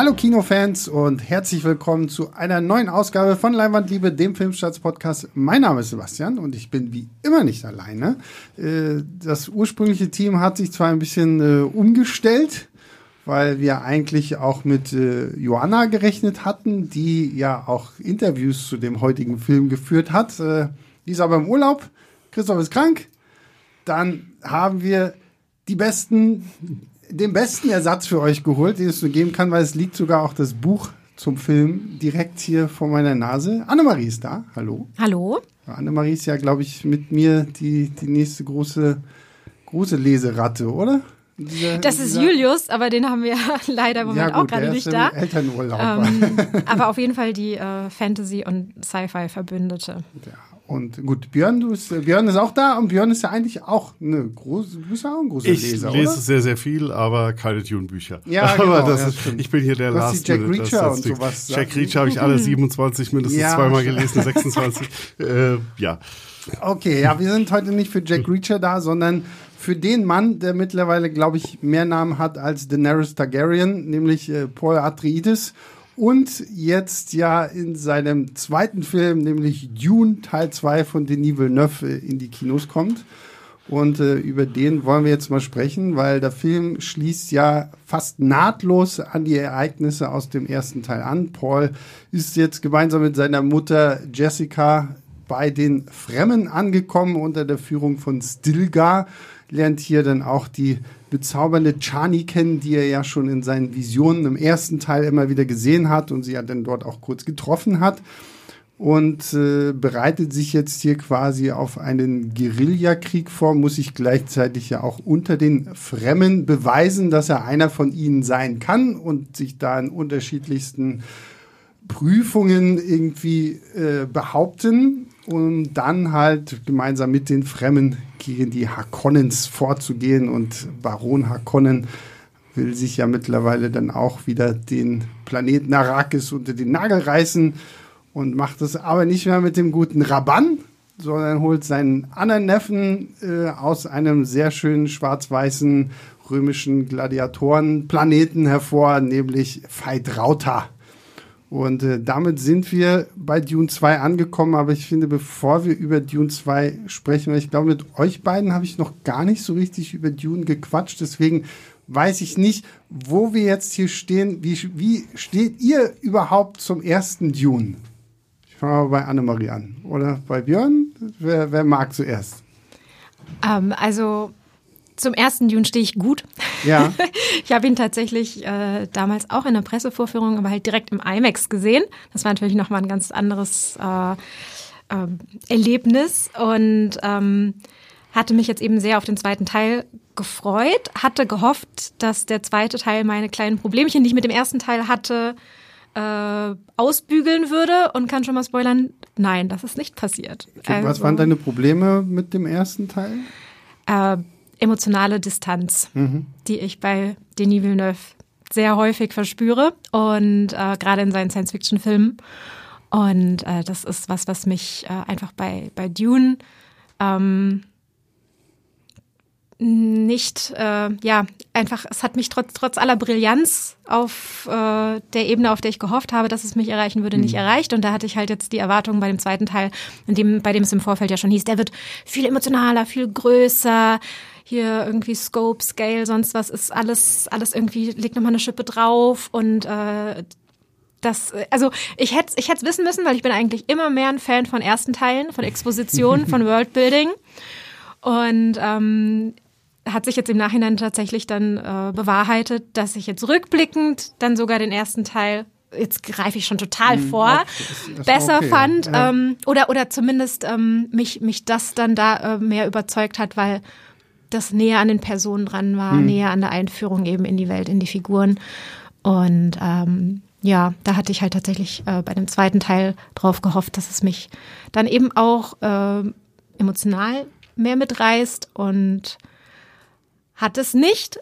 Hallo Kinofans und herzlich willkommen zu einer neuen Ausgabe von Leinwandliebe, dem Filmstarts-Podcast. Mein Name ist Sebastian und ich bin wie immer nicht alleine. Äh, das ursprüngliche Team hat sich zwar ein bisschen äh, umgestellt, weil wir eigentlich auch mit äh, Joanna gerechnet hatten, die ja auch Interviews zu dem heutigen Film geführt hat. Die ist aber im Urlaub. Christoph ist krank. Dann haben wir die besten den besten Ersatz für euch geholt, den es nur geben kann, weil es liegt sogar auch das Buch zum Film direkt hier vor meiner Nase. Annemarie ist da. Hallo. Hallo. Annemarie ist ja, glaube ich, mit mir die, die nächste große, große Leseratte, oder? Dieser, das ist Julius, aber den haben wir leider im Moment ja, gut, auch gerade nicht da. Elternurlaub. Ähm, aber auf jeden Fall die äh, Fantasy- und Sci-Fi-Verbündete. Ja, und gut, Björn, du bist, Björn ist auch da und Björn ist ja eigentlich auch eine große, du bist auch ein großer ich Leser, Ich lese oder? sehr, sehr viel, aber keine Dune-Bücher. Ja, genau, aber das ja, ist, ich bin hier der Last Jack Minute, Reacher und sowas. Jack Reacher habe ich alle 27 mindestens Ja, zweimal gelesen, 26. äh, ja. Okay, ja, wir sind heute nicht für Jack Reacher da, sondern für den Mann, der mittlerweile, glaube ich, mehr Namen hat als Daenerys Targaryen, nämlich äh, Paul Atreides. Und jetzt ja in seinem zweiten Film, nämlich Dune Teil 2 von Denis Villeneuve, äh, in die Kinos kommt. Und äh, über den wollen wir jetzt mal sprechen, weil der Film schließt ja fast nahtlos an die Ereignisse aus dem ersten Teil an. Paul ist jetzt gemeinsam mit seiner Mutter Jessica bei den Fremden angekommen unter der Führung von Stilgar, lernt hier dann auch die bezaubernde Chani kennen, die er ja schon in seinen Visionen im ersten Teil immer wieder gesehen hat und sie ja dann dort auch kurz getroffen hat und äh, bereitet sich jetzt hier quasi auf einen Guerillakrieg vor, muss sich gleichzeitig ja auch unter den Fremden beweisen, dass er einer von ihnen sein kann und sich da in unterschiedlichsten Prüfungen irgendwie äh, behaupten und dann halt gemeinsam mit den Fremden gegen die Harkonnens vorzugehen und Baron Harkonnen will sich ja mittlerweile dann auch wieder den Planeten Arrakis unter den Nagel reißen und macht es aber nicht mehr mit dem guten Raban, sondern holt seinen anderen Neffen äh, aus einem sehr schönen schwarz-weißen römischen Gladiatorenplaneten hervor, nämlich Phaedrauta. Und äh, damit sind wir bei Dune 2 angekommen. Aber ich finde, bevor wir über Dune 2 sprechen, weil ich glaube, mit euch beiden habe ich noch gar nicht so richtig über Dune gequatscht. Deswegen weiß ich nicht, wo wir jetzt hier stehen. Wie, wie steht ihr überhaupt zum ersten Dune? Ich fange mal bei Annemarie an. Oder bei Björn? Wer, wer mag zuerst? Ähm, also zum ersten Dune stehe ich gut. Ja. ich habe ihn tatsächlich äh, damals auch in der Pressevorführung, aber halt direkt im IMAX gesehen. Das war natürlich nochmal ein ganz anderes äh, äh, Erlebnis und ähm, hatte mich jetzt eben sehr auf den zweiten Teil gefreut, hatte gehofft, dass der zweite Teil meine kleinen Problemchen, die ich mit dem ersten Teil hatte, äh, ausbügeln würde und kann schon mal spoilern, nein, das ist nicht passiert. Okay, was waren deine Probleme mit dem ersten Teil? Äh, emotionale Distanz, mhm. die ich bei Denis Villeneuve sehr häufig verspüre und äh, gerade in seinen Science-Fiction-Filmen. Und äh, das ist was, was mich äh, einfach bei, bei Dune ähm, nicht, äh, ja, einfach, es hat mich trotz, trotz aller Brillanz auf äh, der Ebene, auf der ich gehofft habe, dass es mich erreichen würde, nicht erreicht. Und da hatte ich halt jetzt die Erwartungen bei dem zweiten Teil, in dem, bei dem es im Vorfeld ja schon hieß, der wird viel emotionaler, viel größer, hier irgendwie Scope, Scale, sonst was ist alles, alles irgendwie, legt nochmal eine Schippe drauf und äh, das, also ich hätte ich hätte wissen müssen, weil ich bin eigentlich immer mehr ein Fan von ersten Teilen, von Exposition, von Worldbuilding. Und ähm, hat sich jetzt im Nachhinein tatsächlich dann äh, bewahrheitet, dass ich jetzt rückblickend dann sogar den ersten Teil jetzt greife ich schon total Hm, vor, okay, das- das besser okay, fand ja. ähm, oder oder zumindest ähm, mich mich das dann da äh, mehr überzeugt hat, weil das näher an den Personen dran war, Hm. näher an der Einführung eben in die Welt, in die Figuren und ähm, ja, da hatte ich halt tatsächlich äh, bei dem zweiten Teil drauf gehofft, dass es mich dann eben auch äh, emotional mehr mitreißt und hat es nicht.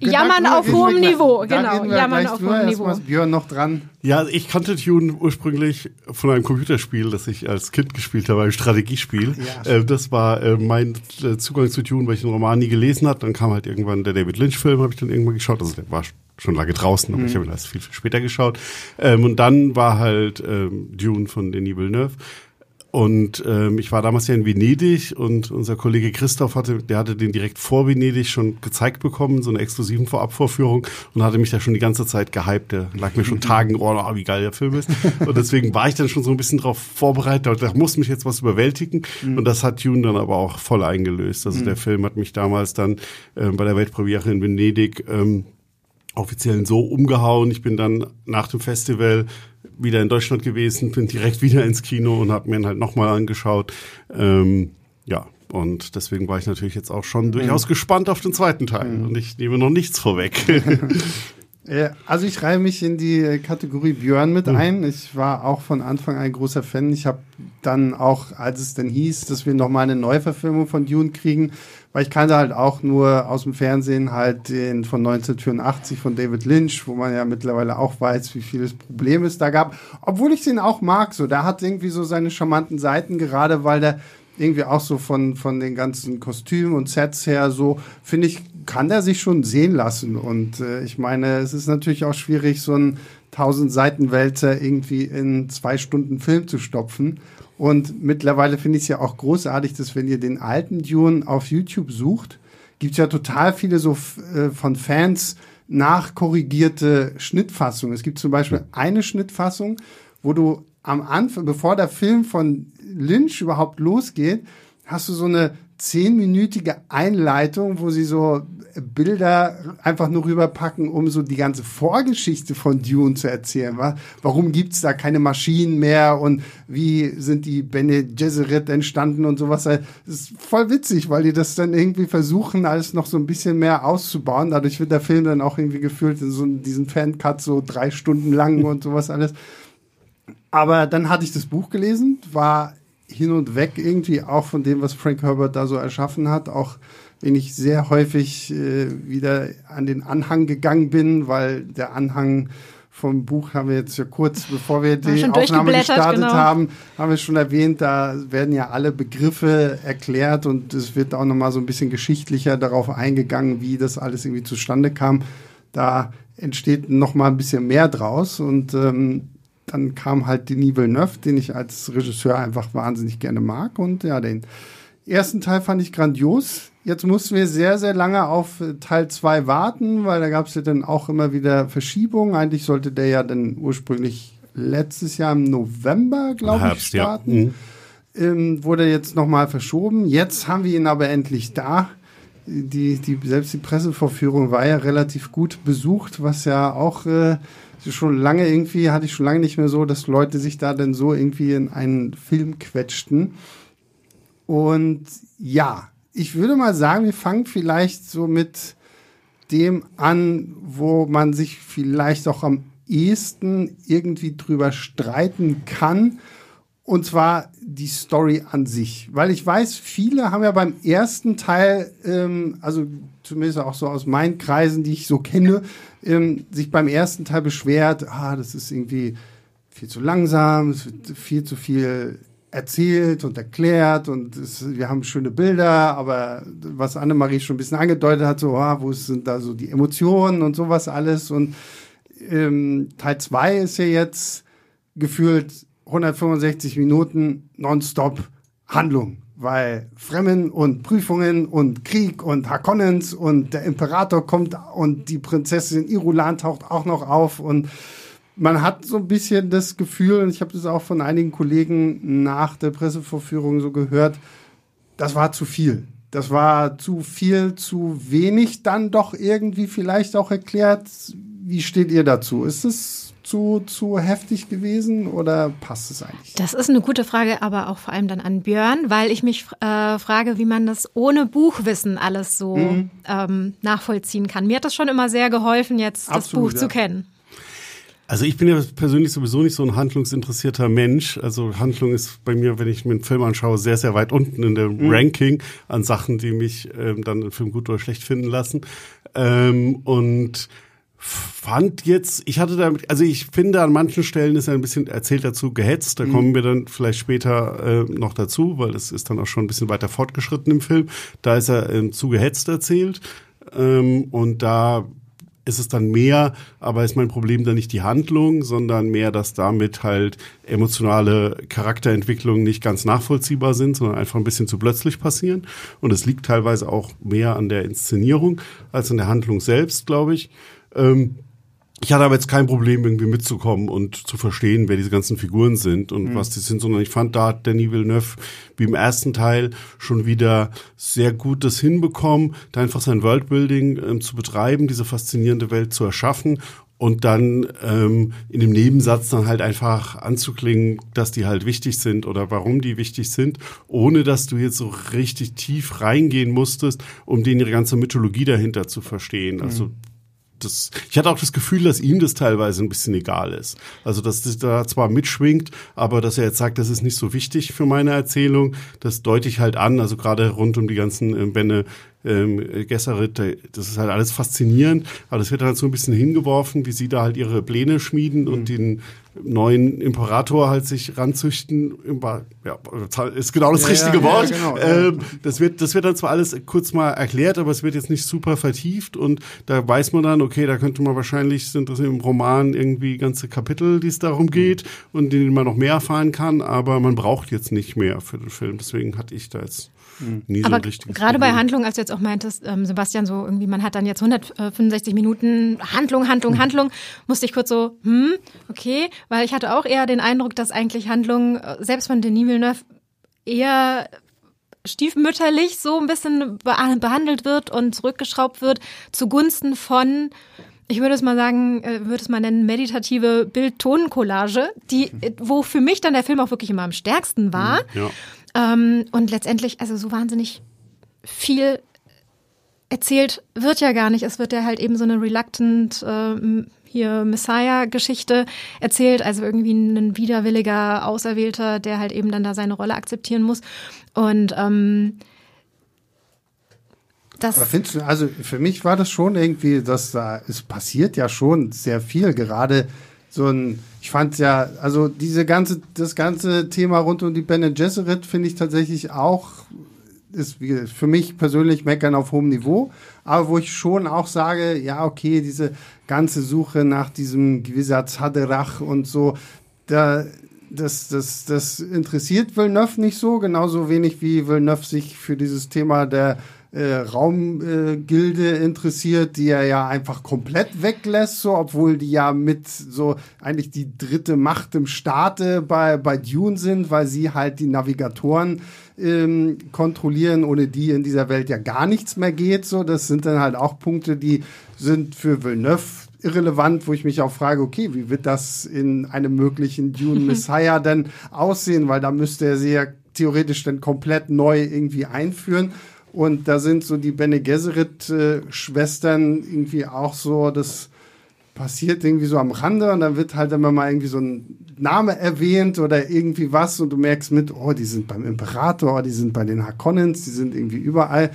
Jammern auf hohem Niveau, genau, Jammern gleich auf hohem Niveau. ist Björn noch dran. Ja, ich kannte Dune ursprünglich von einem Computerspiel, das ich als Kind gespielt habe, einem Strategiespiel. Ja, äh, das war äh, mein äh, Zugang zu Dune, weil ich den Roman nie gelesen habe. Dann kam halt irgendwann der David Lynch-Film, habe ich dann irgendwann geschaut. Also der war schon lange draußen, aber mhm. ich habe ihn erst viel, viel später geschaut. Ähm, und dann war halt ähm, Dune von Denis Villeneuve. Und ähm, ich war damals ja in Venedig und unser Kollege Christoph hatte, der hatte den direkt vor Venedig schon gezeigt bekommen, so eine exklusiven Vorabvorführung und hatte mich da schon die ganze Zeit gehypt. Der lag mir schon Tagen, oh, oh, wie geil der Film ist. Und deswegen war ich dann schon so ein bisschen darauf vorbereitet, da muss mich jetzt was überwältigen. Mhm. Und das hat Dune dann aber auch voll eingelöst. Also mhm. der Film hat mich damals dann äh, bei der Weltpremiere in Venedig ähm, offiziell so umgehauen. Ich bin dann nach dem Festival wieder in Deutschland gewesen, bin direkt wieder ins Kino und habe mir ihn halt nochmal angeschaut. Ähm, ja, und deswegen war ich natürlich jetzt auch schon durchaus mhm. gespannt auf den zweiten Teil. Mhm. Und ich nehme noch nichts vorweg. also ich reihe mich in die Kategorie Björn mit mhm. ein. Ich war auch von Anfang ein großer Fan. Ich habe dann auch, als es denn hieß, dass wir nochmal eine Neuverfilmung von Dune kriegen, weil ich kannte halt auch nur aus dem Fernsehen halt den von 1984 von David Lynch, wo man ja mittlerweile auch weiß, wie viele Probleme es da gab. Obwohl ich den auch mag, so. Der hat irgendwie so seine charmanten Seiten, gerade weil der irgendwie auch so von, von den ganzen Kostümen und Sets her so, finde ich, kann der sich schon sehen lassen. Und äh, ich meine, es ist natürlich auch schwierig, so einen 1000 Seiten Wälzer irgendwie in zwei Stunden Film zu stopfen. Und mittlerweile finde ich es ja auch großartig, dass wenn ihr den alten Dune auf YouTube sucht, gibt es ja total viele so äh, von Fans nachkorrigierte Schnittfassungen. Es gibt zum Beispiel eine Schnittfassung, wo du am Anfang, bevor der Film von Lynch überhaupt losgeht, hast du so eine zehnminütige Einleitung, wo sie so Bilder einfach nur rüberpacken, um so die ganze Vorgeschichte von Dune zu erzählen. Warum gibt's da keine Maschinen mehr und wie sind die Bene Gesserit entstanden und sowas. Das ist voll witzig, weil die das dann irgendwie versuchen, alles noch so ein bisschen mehr auszubauen. Dadurch wird der Film dann auch irgendwie gefühlt in so diesen Fancut so drei Stunden lang und sowas alles. Aber dann hatte ich das Buch gelesen, war hin und weg irgendwie auch von dem, was Frank Herbert da so erschaffen hat, auch wenn ich sehr häufig äh, wieder an den Anhang gegangen bin, weil der Anhang vom Buch haben wir jetzt ja kurz, bevor wir die Aufnahme gestartet genau. haben, haben wir schon erwähnt, da werden ja alle Begriffe erklärt und es wird auch nochmal so ein bisschen geschichtlicher darauf eingegangen, wie das alles irgendwie zustande kam. Da entsteht nochmal ein bisschen mehr draus und ähm, dann kam halt Denis Villeneuve, den ich als Regisseur einfach wahnsinnig gerne mag und ja, den ersten Teil fand ich grandios. Jetzt mussten wir sehr, sehr lange auf Teil 2 warten, weil da gab es ja dann auch immer wieder Verschiebungen. Eigentlich sollte der ja dann ursprünglich letztes Jahr im November, glaube ich, starten. Ja. Mhm. Ähm, wurde jetzt nochmal verschoben. Jetzt haben wir ihn aber endlich da. Die, die, selbst die Pressevorführung war ja relativ gut besucht, was ja auch äh, schon lange irgendwie, hatte ich schon lange nicht mehr so, dass Leute sich da dann so irgendwie in einen Film quetschten. Und ja, ich würde mal sagen, wir fangen vielleicht so mit dem an, wo man sich vielleicht auch am ehesten irgendwie drüber streiten kann. Und zwar die Story an sich. Weil ich weiß, viele haben ja beim ersten Teil, ähm, also zumindest auch so aus meinen Kreisen, die ich so kenne, ähm, sich beim ersten Teil beschwert, ah, das ist irgendwie viel zu langsam, es wird viel zu viel erzählt und erklärt und es, wir haben schöne Bilder, aber was Annemarie schon ein bisschen angedeutet hat, so, ah, wo sind da so die Emotionen und sowas alles? Und ähm, Teil 2 ist ja jetzt gefühlt 165 Minuten nonstop Handlung, weil Fremmen und Prüfungen und Krieg und Harkonnens und der Imperator kommt und die Prinzessin Irulan taucht auch noch auf und man hat so ein bisschen das Gefühl, und ich habe das auch von einigen Kollegen nach der Pressevorführung so gehört, das war zu viel. Das war zu viel, zu wenig dann doch irgendwie vielleicht auch erklärt. Wie steht ihr dazu? Ist es zu, zu heftig gewesen oder passt es eigentlich? Das ist eine gute Frage, aber auch vor allem dann an Björn, weil ich mich äh, frage, wie man das ohne Buchwissen alles so mhm. ähm, nachvollziehen kann. Mir hat das schon immer sehr geholfen, jetzt Absolut, das Buch ja. zu kennen. Also ich bin ja persönlich sowieso nicht so ein handlungsinteressierter Mensch. Also Handlung ist bei mir, wenn ich mir einen Film anschaue, sehr, sehr weit unten in dem mhm. Ranking an Sachen, die mich ähm, dann im Film gut oder schlecht finden lassen. Ähm, und fand jetzt, ich hatte da, also ich finde an manchen Stellen ist er ein bisschen erzählt dazu gehetzt. Da mhm. kommen wir dann vielleicht später äh, noch dazu, weil das ist dann auch schon ein bisschen weiter fortgeschritten im Film. Da ist er ähm, zu gehetzt erzählt. Ähm, und da ist es dann mehr, aber ist mein Problem dann nicht die Handlung, sondern mehr, dass damit halt emotionale Charakterentwicklungen nicht ganz nachvollziehbar sind, sondern einfach ein bisschen zu plötzlich passieren. Und es liegt teilweise auch mehr an der Inszenierung als an der Handlung selbst, glaube ich. Ähm, ich hatte aber jetzt kein Problem, irgendwie mitzukommen und zu verstehen, wer diese ganzen Figuren sind und mhm. was die sind, sondern ich fand, da hat Danny Villeneuve wie im ersten Teil schon wieder sehr gut das hinbekommen, da einfach sein Worldbuilding ähm, zu betreiben, diese faszinierende Welt zu erschaffen und dann ähm, in dem Nebensatz dann halt einfach anzuklingen, dass die halt wichtig sind oder warum die wichtig sind, ohne dass du jetzt so richtig tief reingehen musstest, um denen ihre ganze Mythologie dahinter zu verstehen. Also mhm das, ich hatte auch das Gefühl, dass ihm das teilweise ein bisschen egal ist. Also, dass das da zwar mitschwingt, aber dass er jetzt sagt, das ist nicht so wichtig für meine Erzählung, das deute ich halt an. Also gerade rund um die ganzen äh, Bände ähm, Gesserit, das ist halt alles faszinierend, aber das wird halt so ein bisschen hingeworfen, wie sie da halt ihre Pläne schmieden und mhm. den neuen Imperator halt sich ranzüchten. Ja, ist genau das ja, richtige ja, Wort. Ja, genau, ähm, das wird, das wird dann zwar alles kurz mal erklärt, aber es wird jetzt nicht super vertieft und da weiß man dann, okay, da könnte man wahrscheinlich, sind das im Roman irgendwie ganze Kapitel, die es darum mhm. geht und denen man noch mehr erfahren kann, aber man braucht jetzt nicht mehr für den Film. Deswegen hatte ich da jetzt Mhm. Nie Aber so gerade bei Handlung, als du jetzt auch meintest, ähm, Sebastian, so irgendwie, man hat dann jetzt 165 Minuten Handlung, Handlung, mhm. Handlung, musste ich kurz so, hm, okay, weil ich hatte auch eher den Eindruck, dass eigentlich Handlung, äh, selbst von Denis Villeneuve, eher stiefmütterlich so ein bisschen behandelt wird und zurückgeschraubt wird zugunsten von ich würde es mal sagen, äh, würde es mal nennen, meditative Bild-Ton-Collage, die, mhm. wo für mich dann der Film auch wirklich immer am stärksten war. Mhm, ja. Ähm, und letztendlich, also so wahnsinnig viel erzählt wird ja gar nicht. Es wird ja halt eben so eine reluctant äh, hier Messiah-Geschichte erzählt, also irgendwie ein widerwilliger Auserwählter, der halt eben dann da seine Rolle akzeptieren muss. Und ähm, das Aber findest du, also für mich war das schon irgendwie, dass da, es passiert ja schon sehr viel, gerade so ein, ich fand ja, also diese ganze, das ganze Thema rund um die Bene Gesserit finde ich tatsächlich auch, ist für mich persönlich meckern auf hohem Niveau, aber wo ich schon auch sage, ja, okay, diese ganze Suche nach diesem gewisser Zaderach und so, da, das, das, das interessiert Villeneuve nicht so, genauso wenig wie Villeneuve sich für dieses Thema der äh, Raumgilde äh, interessiert, die er ja einfach komplett weglässt, so, obwohl die ja mit so eigentlich die dritte Macht im Staate bei, bei Dune sind, weil sie halt die Navigatoren ähm, kontrollieren, ohne die in dieser Welt ja gar nichts mehr geht. So, das sind dann halt auch Punkte, die sind für Villeneuve irrelevant, wo ich mich auch frage, okay, wie wird das in einem möglichen Dune Messiah denn aussehen? Weil da müsste er sie ja theoretisch dann komplett neu irgendwie einführen. Und da sind so die Bene Gesserit-Schwestern irgendwie auch so, das passiert irgendwie so am Rande und dann wird halt immer mal irgendwie so ein Name erwähnt oder irgendwie was und du merkst mit, oh, die sind beim Imperator, die sind bei den Harkonnens, die sind irgendwie überall.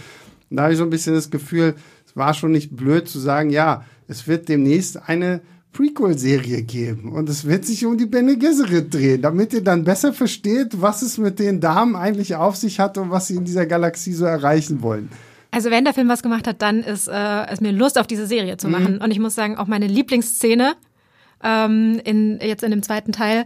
Und da habe ich so ein bisschen das Gefühl, es war schon nicht blöd zu sagen, ja, es wird demnächst eine Prequel-Serie geben und es wird sich um die Bene Gesserit drehen, damit ihr dann besser versteht, was es mit den Damen eigentlich auf sich hat und was sie in dieser Galaxie so erreichen wollen. Also wenn der Film was gemacht hat, dann ist äh, es mir Lust auf diese Serie zu machen. Mhm. Und ich muss sagen, auch meine Lieblingsszene ähm, in, jetzt in dem zweiten Teil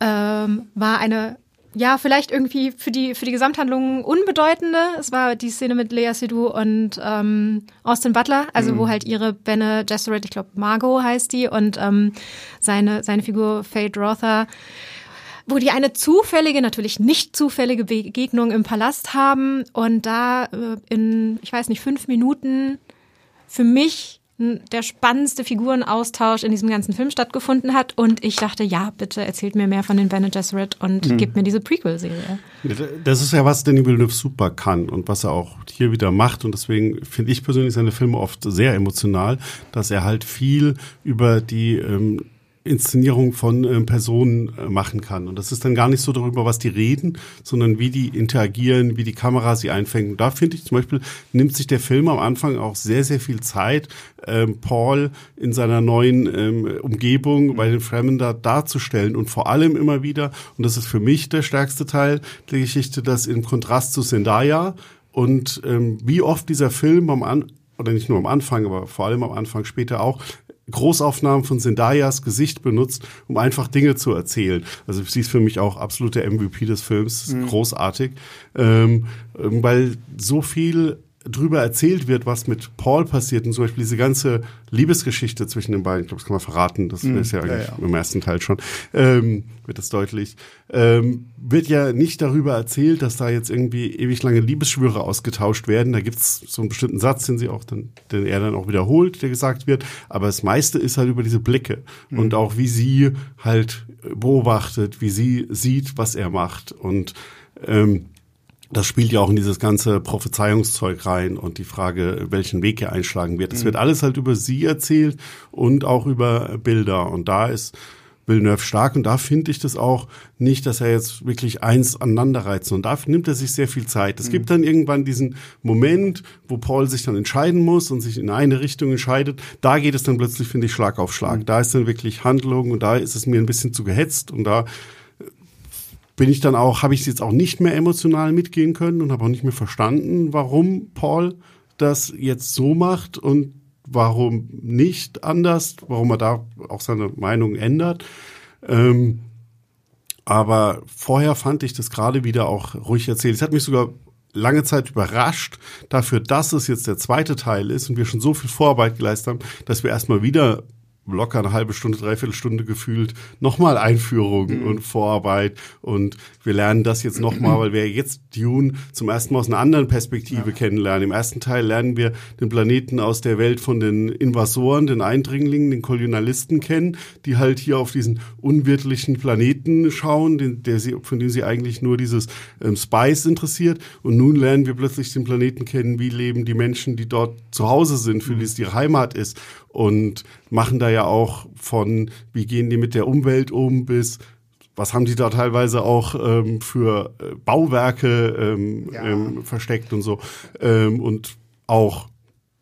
ähm, war eine ja, vielleicht irgendwie für die, für die Gesamthandlung unbedeutende. Es war die Szene mit Lea Seydoux und ähm, Austin Butler, also mhm. wo halt ihre Benne Gesserit, ich glaube Margot heißt die, und ähm, seine, seine Figur Fate Rother, wo die eine zufällige, natürlich nicht zufällige Begegnung im Palast haben und da äh, in, ich weiß nicht, fünf Minuten für mich der spannendste Figurenaustausch in diesem ganzen Film stattgefunden hat. Und ich dachte, ja, bitte erzählt mir mehr von den Bene Gesserit und mhm. gebt mir diese Prequel-Serie. Das ist ja, was Danny Villeneuve super kann und was er auch hier wieder macht. Und deswegen finde ich persönlich seine Filme oft sehr emotional, dass er halt viel über die ähm, Inszenierung von äh, Personen äh, machen kann. Und das ist dann gar nicht so darüber, was die reden, sondern wie die interagieren, wie die Kamera sie einfängt. Und da finde ich zum Beispiel, nimmt sich der Film am Anfang auch sehr, sehr viel Zeit, ähm, Paul in seiner neuen ähm, Umgebung bei den Fremden da darzustellen. Und vor allem immer wieder, und das ist für mich der stärkste Teil der Geschichte, das im Kontrast zu Zendaya und ähm, wie oft dieser Film am, An oder nicht nur am Anfang, aber vor allem am Anfang später auch, Großaufnahmen von Zendayas Gesicht benutzt, um einfach Dinge zu erzählen. Also sie ist für mich auch absolute MVP des Films, mhm. großartig, ähm, weil so viel drüber erzählt wird, was mit Paul passiert und zum Beispiel diese ganze Liebesgeschichte zwischen den beiden, ich glaube, das kann man verraten, das mm, ist ja eigentlich ja, ja. im ersten Teil schon, ähm, wird das deutlich, ähm, wird ja nicht darüber erzählt, dass da jetzt irgendwie ewig lange Liebesschwüre ausgetauscht werden. Da gibt's so einen bestimmten Satz, den sie auch dann, den er dann auch wiederholt, der gesagt wird. Aber das meiste ist halt über diese Blicke mm. und auch wie sie halt beobachtet, wie sie sieht, was er macht und ähm, das spielt ja auch in dieses ganze Prophezeiungszeug rein und die Frage, welchen Weg er einschlagen wird. Es mhm. wird alles halt über sie erzählt und auch über Bilder. Und da ist Villeneuve stark und da finde ich das auch nicht, dass er jetzt wirklich eins aneinander reizt. Und da nimmt er sich sehr viel Zeit. Es mhm. gibt dann irgendwann diesen Moment, wo Paul sich dann entscheiden muss und sich in eine Richtung entscheidet. Da geht es dann plötzlich, finde ich, Schlag auf Schlag. Mhm. Da ist dann wirklich Handlung und da ist es mir ein bisschen zu gehetzt und da bin ich dann auch, habe ich es jetzt auch nicht mehr emotional mitgehen können und habe auch nicht mehr verstanden, warum Paul das jetzt so macht und warum nicht anders, warum er da auch seine Meinung ändert. Ähm, aber vorher fand ich das gerade wieder auch ruhig erzählt. Es hat mich sogar lange Zeit überrascht dafür, dass es jetzt der zweite Teil ist und wir schon so viel Vorarbeit geleistet haben, dass wir erstmal wieder locker eine halbe Stunde, dreiviertel Stunde gefühlt nochmal Einführung mhm. und Vorarbeit und wir lernen das jetzt nochmal, weil wir jetzt Dune zum ersten Mal aus einer anderen Perspektive ja. kennenlernen. Im ersten Teil lernen wir den Planeten aus der Welt von den Invasoren, den Eindringlingen, den Kolonialisten kennen, die halt hier auf diesen unwirtlichen Planeten schauen, den, der sie, von dem sie eigentlich nur dieses ähm, Spice interessiert. Und nun lernen wir plötzlich den Planeten kennen, wie leben die Menschen, die dort zu Hause sind, für die es ihre Heimat ist und machen da ja auch von, wie gehen die mit der Umwelt um, bis was haben die da teilweise auch ähm, für äh, Bauwerke ähm, ja. ähm, versteckt und so. Ähm, und auch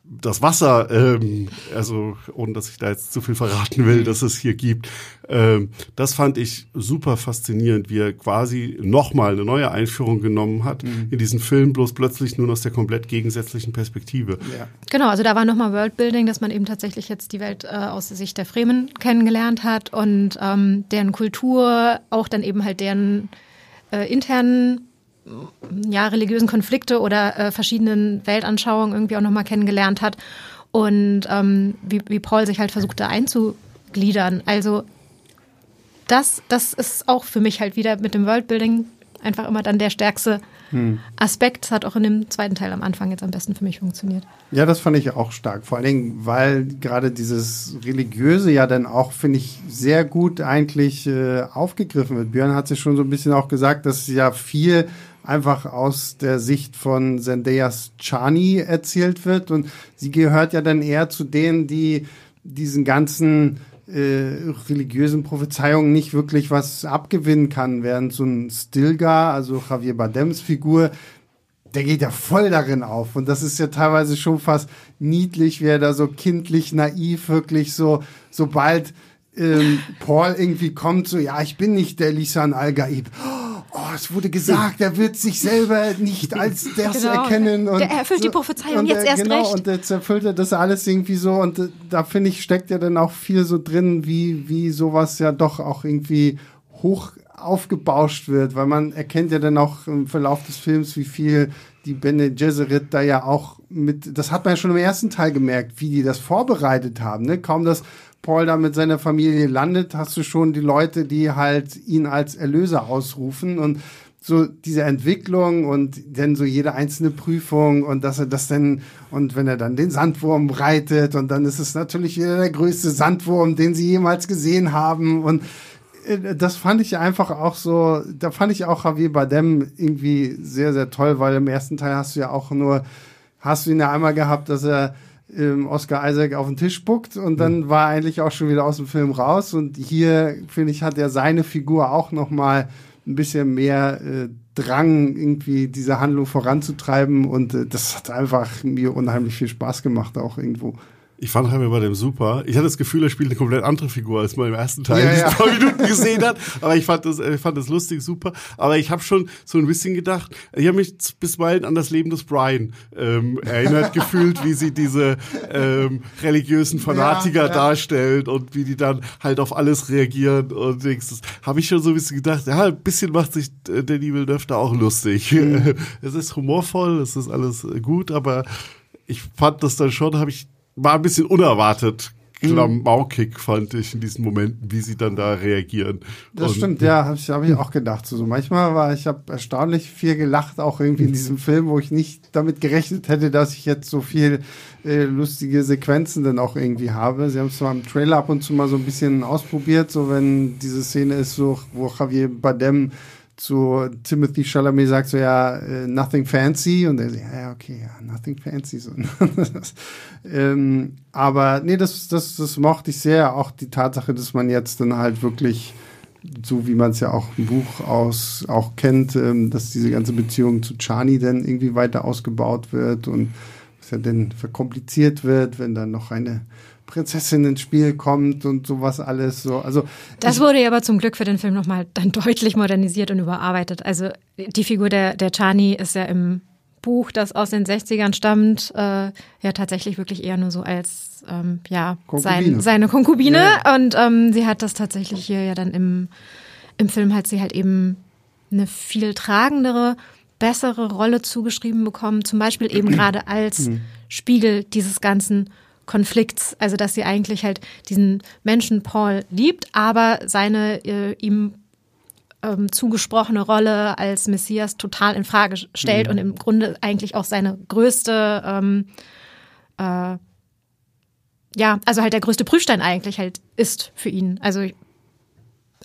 das Wasser, ähm, also ohne dass ich da jetzt zu viel verraten will, dass es hier gibt, ähm, das fand ich super faszinierend, wie er quasi nochmal eine neue Einführung genommen hat mhm. in diesen Film, bloß plötzlich nur aus der komplett gegensätzlichen Perspektive. Ja. Genau, also da war nochmal Worldbuilding, dass man eben tatsächlich jetzt die Welt äh, aus der Sicht der Fremen kennengelernt hat und ähm, deren Kultur, auch dann eben halt deren äh, internen ja, religiösen Konflikte oder äh, verschiedenen Weltanschauungen irgendwie auch nochmal kennengelernt hat und ähm, wie, wie Paul sich halt versucht da einzugliedern. Also das, das ist auch für mich halt wieder mit dem Worldbuilding einfach immer dann der stärkste hm. Aspekt. Das hat auch in dem zweiten Teil am Anfang jetzt am besten für mich funktioniert. Ja, das fand ich auch stark. Vor allen Dingen, weil gerade dieses Religiöse ja dann auch, finde ich, sehr gut eigentlich äh, aufgegriffen wird. Björn hat es schon so ein bisschen auch gesagt, dass ja viel einfach aus der Sicht von Zendayas Chani erzählt wird. Und sie gehört ja dann eher zu denen, die diesen ganzen äh, religiösen Prophezeiungen nicht wirklich was abgewinnen kann, während so ein Stilgar, also Javier Bardems Figur, der geht ja voll darin auf. Und das ist ja teilweise schon fast niedlich, wie er da so kindlich naiv wirklich so, sobald ähm, Paul irgendwie kommt, so, ja, ich bin nicht der Lisan Al-Gaib. Oh, es wurde gesagt, er wird sich selber nicht als das genau. erkennen. Und der erfüllt die Prophezeiung jetzt erst genau, recht. Und jetzt erfüllt er das alles irgendwie so. Und äh, da finde ich, steckt ja dann auch viel so drin, wie, wie sowas ja doch auch irgendwie hoch aufgebauscht wird, weil man erkennt ja dann auch im Verlauf des Films, wie viel die Bene Gesserit da ja auch mit, das hat man ja schon im ersten Teil gemerkt, wie die das vorbereitet haben, ne? Kaum, dass Paul da mit seiner Familie landet, hast du schon die Leute, die halt ihn als Erlöser ausrufen. Und so diese Entwicklung und dann so jede einzelne Prüfung und dass er das dann und wenn er dann den Sandwurm reitet und dann ist es natürlich wieder der größte Sandwurm, den sie jemals gesehen haben. Und äh, das fand ich einfach auch so, da fand ich auch Javier Bardem irgendwie sehr, sehr toll, weil im ersten Teil hast du ja auch nur, hast du ihn ja einmal gehabt, dass er ähm, Oscar Isaac auf den Tisch spuckt und dann mhm. war er eigentlich auch schon wieder aus dem Film raus. Und hier, finde ich, hat er seine Figur auch noch mal ein bisschen mehr äh, Drang, irgendwie diese Handlung voranzutreiben. Und äh, das hat einfach mir unheimlich viel Spaß gemacht, auch irgendwo. Ich fand bei dem super. Ich hatte das Gefühl, er spielt eine komplett andere Figur, als man im ersten Teil Ja, ja, paar Minuten gesehen hat. Aber ich fand das, ich fand das lustig, super. Aber ich habe schon so ein bisschen gedacht, ich habe mich bisweilen an das Leben des Brian ähm, erinnert gefühlt, wie sie diese ähm, religiösen Fanatiker Ja, darstellt und wie die dann halt auf alles reagieren und. Das habe ich schon so ein bisschen gedacht, ja, ein bisschen macht sich äh, Danny Villeneuve da auch lustig. Mhm. Es ist humorvoll, es ist alles gut, aber ich fand das dann schon, habe ich, war ein bisschen unerwartet. Klamaukig fand ich in diesen Momenten, wie sie dann da reagieren. Das Und- stimmt, ja, habe ich, hab ich auch gedacht. So, manchmal war ich habe erstaunlich viel gelacht, auch irgendwie in diesem Film, wo ich nicht damit gerechnet hätte, dass ich jetzt so viel äh, lustige Sequenzen dann auch irgendwie habe. Sie haben es zwar im Trailer ab und zu mal so ein bisschen ausprobiert, so wenn diese Szene ist, so, wo Javier Bardem zu Timothy Chalamet sagt so, ja, äh, nothing fancy. Und er sagt, ja, okay, ja, nothing fancy. So. ähm, aber nee, das, das, das mochte ich sehr. Auch die Tatsache, dass man jetzt dann halt wirklich, so wie man es ja auch im Buch aus auch kennt, ähm, dass diese ganze Beziehung zu Chani dann irgendwie weiter ausgebaut wird und was ja dann verkompliziert wird, wenn dann noch eine Prinzessin ins Spiel kommt und sowas alles so. Also Das wurde ja aber zum Glück für den Film nochmal dann deutlich modernisiert und überarbeitet. Also die Figur der, der Chani ist ja im Buch, das aus den 60ern stammt, äh, ja tatsächlich wirklich eher nur so als ähm, ja Konkubine. sein, seine Konkubine. Ja, Und ähm, sie hat das tatsächlich hier ja dann im, im Film hat sie halt eben eine viel tragendere, bessere Rolle zugeschrieben bekommen. Zum Beispiel eben gerade als Spiegel dieses ganzen Konflikts. Also dass sie eigentlich halt diesen Menschen Paul liebt, aber seine äh, ihm ähm, zugesprochene Rolle als Messias total in Frage stellt und im Grunde eigentlich auch seine größte, ähm, äh, ja, also halt der größte Prüfstein eigentlich halt ist für ihn. Also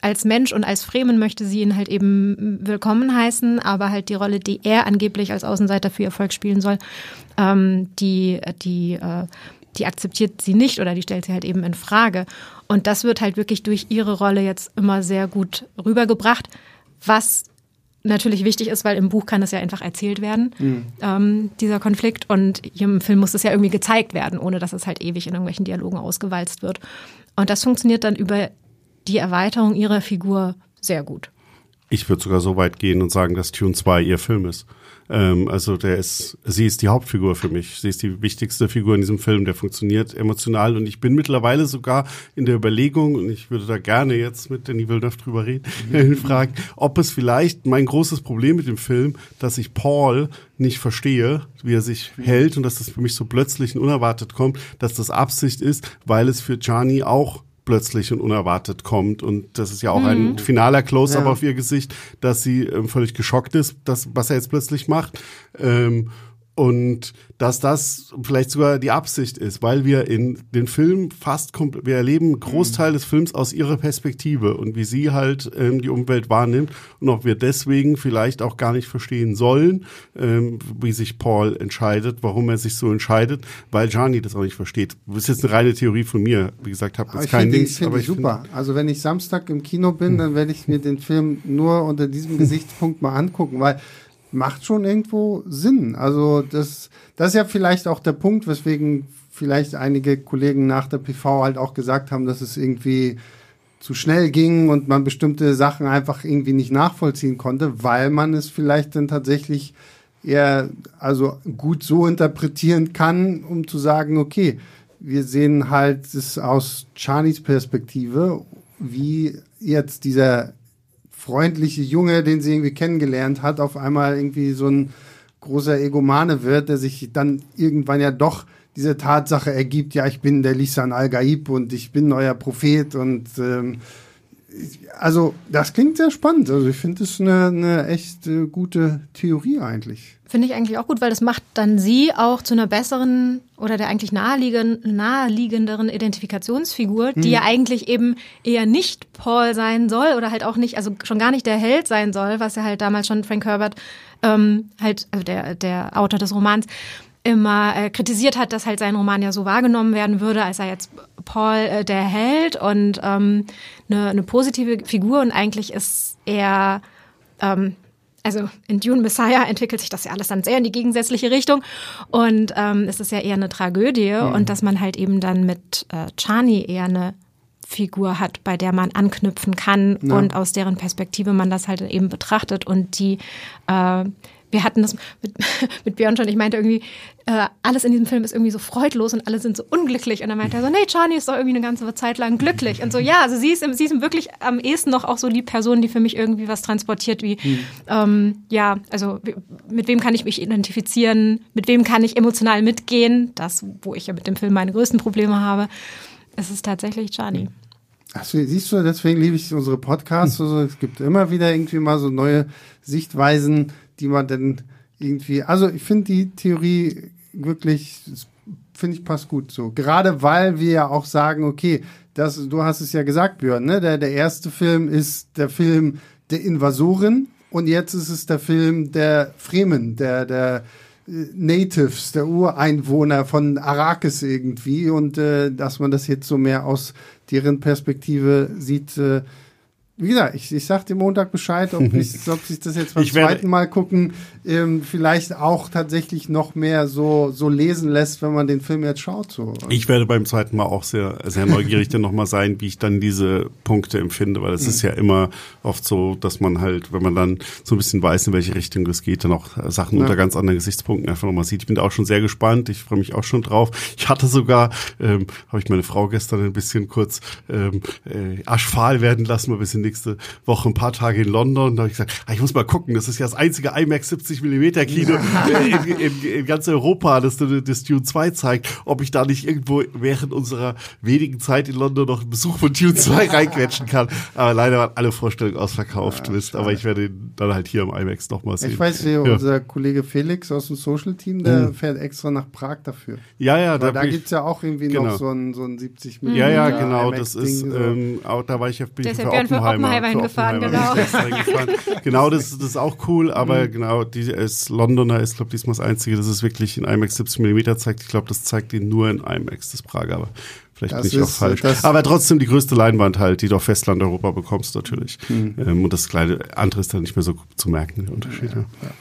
als Mensch und als Fremen möchte sie ihn halt eben willkommen heißen, aber halt die Rolle, die er angeblich als Außenseiter für ihr Volk spielen soll, ähm, die, die, äh, die akzeptiert sie nicht oder die stellt sie halt eben in Frage. Und das wird halt wirklich durch ihre Rolle jetzt immer sehr gut rübergebracht, was natürlich wichtig ist, weil im Buch kann es ja einfach erzählt werden, ähm, dieser Konflikt. Und hier im Film muss es ja irgendwie gezeigt werden, ohne dass es halt ewig in irgendwelchen Dialogen ausgewalzt wird. Und das funktioniert dann über die Erweiterung ihrer Figur sehr gut. Ich würde sogar so weit gehen und sagen, dass Tune 2 ihr Film ist. Ähm, also der ist, sie ist die Hauptfigur für mich. Sie ist die wichtigste Figur in diesem Film. Der funktioniert emotional und ich bin mittlerweile sogar in der Überlegung und ich würde da gerne jetzt mit Denis Villeneuve drüber reden, fragen, ob es vielleicht mein großes Problem mit dem Film, dass ich Paul nicht verstehe, wie er sich hält und dass das für mich so plötzlich und unerwartet kommt, dass das Absicht ist, weil es für Gianni auch plötzlich und unerwartet kommt. Und das ist ja auch ein finaler Close-up Ja. auf ihr Gesicht, dass sie ähm, völlig geschockt ist, dass, was er jetzt plötzlich macht. Ähm, und dass das vielleicht sogar die Absicht ist, weil wir in den Film fast komplett, wir erleben einen Großteil des Films aus ihrer Perspektive und wie sie halt ähm, die Umwelt wahrnimmt und ob wir deswegen vielleicht auch gar nicht verstehen sollen, ähm, wie sich Paul entscheidet, warum er sich so entscheidet, weil Gianni das auch nicht versteht. Das ist jetzt eine reine Theorie von mir. Wie gesagt, habe Aber jetzt ich kein finde Dings, ich find aber ich super. also wenn ich Samstag im Kino bin, dann werde ich mir den Film nur unter diesem Gesichtspunkt mal angucken, weil macht schon irgendwo Sinn. Also das, das ist ja vielleicht auch der Punkt, weswegen vielleicht einige Kollegen nach der PV halt auch gesagt haben, dass es irgendwie zu schnell ging und man bestimmte Sachen einfach irgendwie nicht nachvollziehen konnte, weil man es vielleicht dann tatsächlich eher also gut so interpretieren kann, um zu sagen, okay, wir sehen halt es aus Charlies Perspektive, wie jetzt dieser freundliche Junge, den sie irgendwie kennengelernt hat, auf einmal irgendwie so ein großer Egomane wird, der sich dann irgendwann ja doch diese Tatsache ergibt, ja, ich bin der Lisan al-Gaib und ich bin euer Prophet und ähm, also das klingt sehr spannend. Also ich finde es eine, eine echt äh, gute Theorie eigentlich. Finde ich eigentlich auch gut, weil das macht dann sie auch zu einer besseren oder der eigentlich naheliegen, naheliegenderen Identifikationsfigur, die ja eigentlich eben eher nicht Paul sein soll oder halt auch nicht, also schon gar nicht der Held sein soll, was ja halt damals schon Frank Herbert ähm, halt, also der, der Autor des Romans, immer äh, kritisiert hat, dass halt sein Roman ja so wahrgenommen werden würde, als er jetzt Paul äh, der Held und ähm, eine, eine positive Figur und eigentlich ist er ähm, also in Dune Messiah entwickelt sich das ja alles dann sehr in die gegensätzliche Richtung. Und ähm, es ist ja eher eine Tragödie mhm. und dass man halt eben dann mit äh, Chani eher eine Figur hat, bei der man anknüpfen kann ja. und aus deren Perspektive man das halt eben betrachtet und die äh, wir hatten das mit, mit Björn schon, ich meinte irgendwie, äh, alles in diesem Film ist irgendwie so freudlos und alle sind so unglücklich. Und dann meinte er so, nee, Charlie ist doch irgendwie eine ganze Zeit lang glücklich. Und so, ja, also sie ist, sie ist wirklich am ehesten noch auch so die Person, die für mich irgendwie was transportiert, wie, hm. ähm, ja, also mit wem kann ich mich identifizieren, mit wem kann ich emotional mitgehen, das, wo ich ja mit dem Film meine größten Probleme habe. Es ist tatsächlich Charlie. Also, siehst du, deswegen liebe ich unsere Podcasts. Also, es gibt immer wieder irgendwie mal so neue Sichtweisen, die man dann irgendwie, also ich finde die Theorie wirklich, finde ich passt gut so. Gerade weil wir ja auch sagen, okay, das, du hast es ja gesagt, Björn, ne? Der, der erste Film ist der Film der Invasoren und jetzt ist es der Film der Fremen, der, der äh, Natives, der Ureinwohner von Arrakis irgendwie und äh, dass man das jetzt so mehr aus deren Perspektive sieht, äh, wie gesagt, ich, ich sag dir Montag Bescheid, ob, ich, ob sich das jetzt beim ich zweiten Mal gucken, ähm, vielleicht auch tatsächlich noch mehr so, so lesen lässt, wenn man den Film jetzt schaut. So. Ich werde beim zweiten Mal auch sehr, sehr neugierig dann nochmal sein, wie ich dann diese Punkte empfinde, weil es mhm. ist ja immer oft so, dass man halt, wenn man dann so ein bisschen weiß, in welche Richtung es geht, dann auch Sachen ja. unter ganz anderen Gesichtspunkten einfach nochmal sieht. Ich bin da auch schon sehr gespannt, ich freue mich auch schon drauf. Ich hatte sogar, ähm, habe ich meine Frau gestern ein bisschen kurz ähm, äh, aschfahl werden lassen, mal bisschen nächste Woche ein paar Tage in London. Da habe ich gesagt, ah, ich muss mal gucken, das ist ja das einzige IMAX 70 mm Kino in, in, in, ganz Europa, das das Dune 2 zeigt, ob ich da nicht irgendwo während unserer wenigen Zeit in London noch einen Besuch von Dune 2 reinquetschen kann. Aber leider waren alle Vorstellungen ausverkauft, ja, wisst. Aber ich werde ihn dann halt hier im IMAX nochmal sehen. Ich weiß, wie ja. unser Kollege Felix aus dem Social Team, der mhm. fährt extra nach Prag dafür. Ja, ja. da, da gibt's ja auch irgendwie genau. noch so ein, so ein 70 mm. Ja, ja, genau. Das ist, ähm, auch, da war ich, bin ich für Oppenheimer Oppenheimer hingefahren, genau. Gefahren. genau, das, das ist auch cool, aber mhm. genau, die ist Londoner ist, glaube ich, diesmal das Einzige, das ist wirklich in IMAX 70 mm zeigt. Ich glaube, das zeigt ihn nur in IMAX, das Prager, aber vielleicht das bin ich auch falsch. Aber trotzdem die größte Leinwand halt, die du auf Festland Europa bekommst natürlich. Mhm. Ähm, und das kleine andere ist dann nicht mehr so zu merken, der Unterschied. Ja, ja.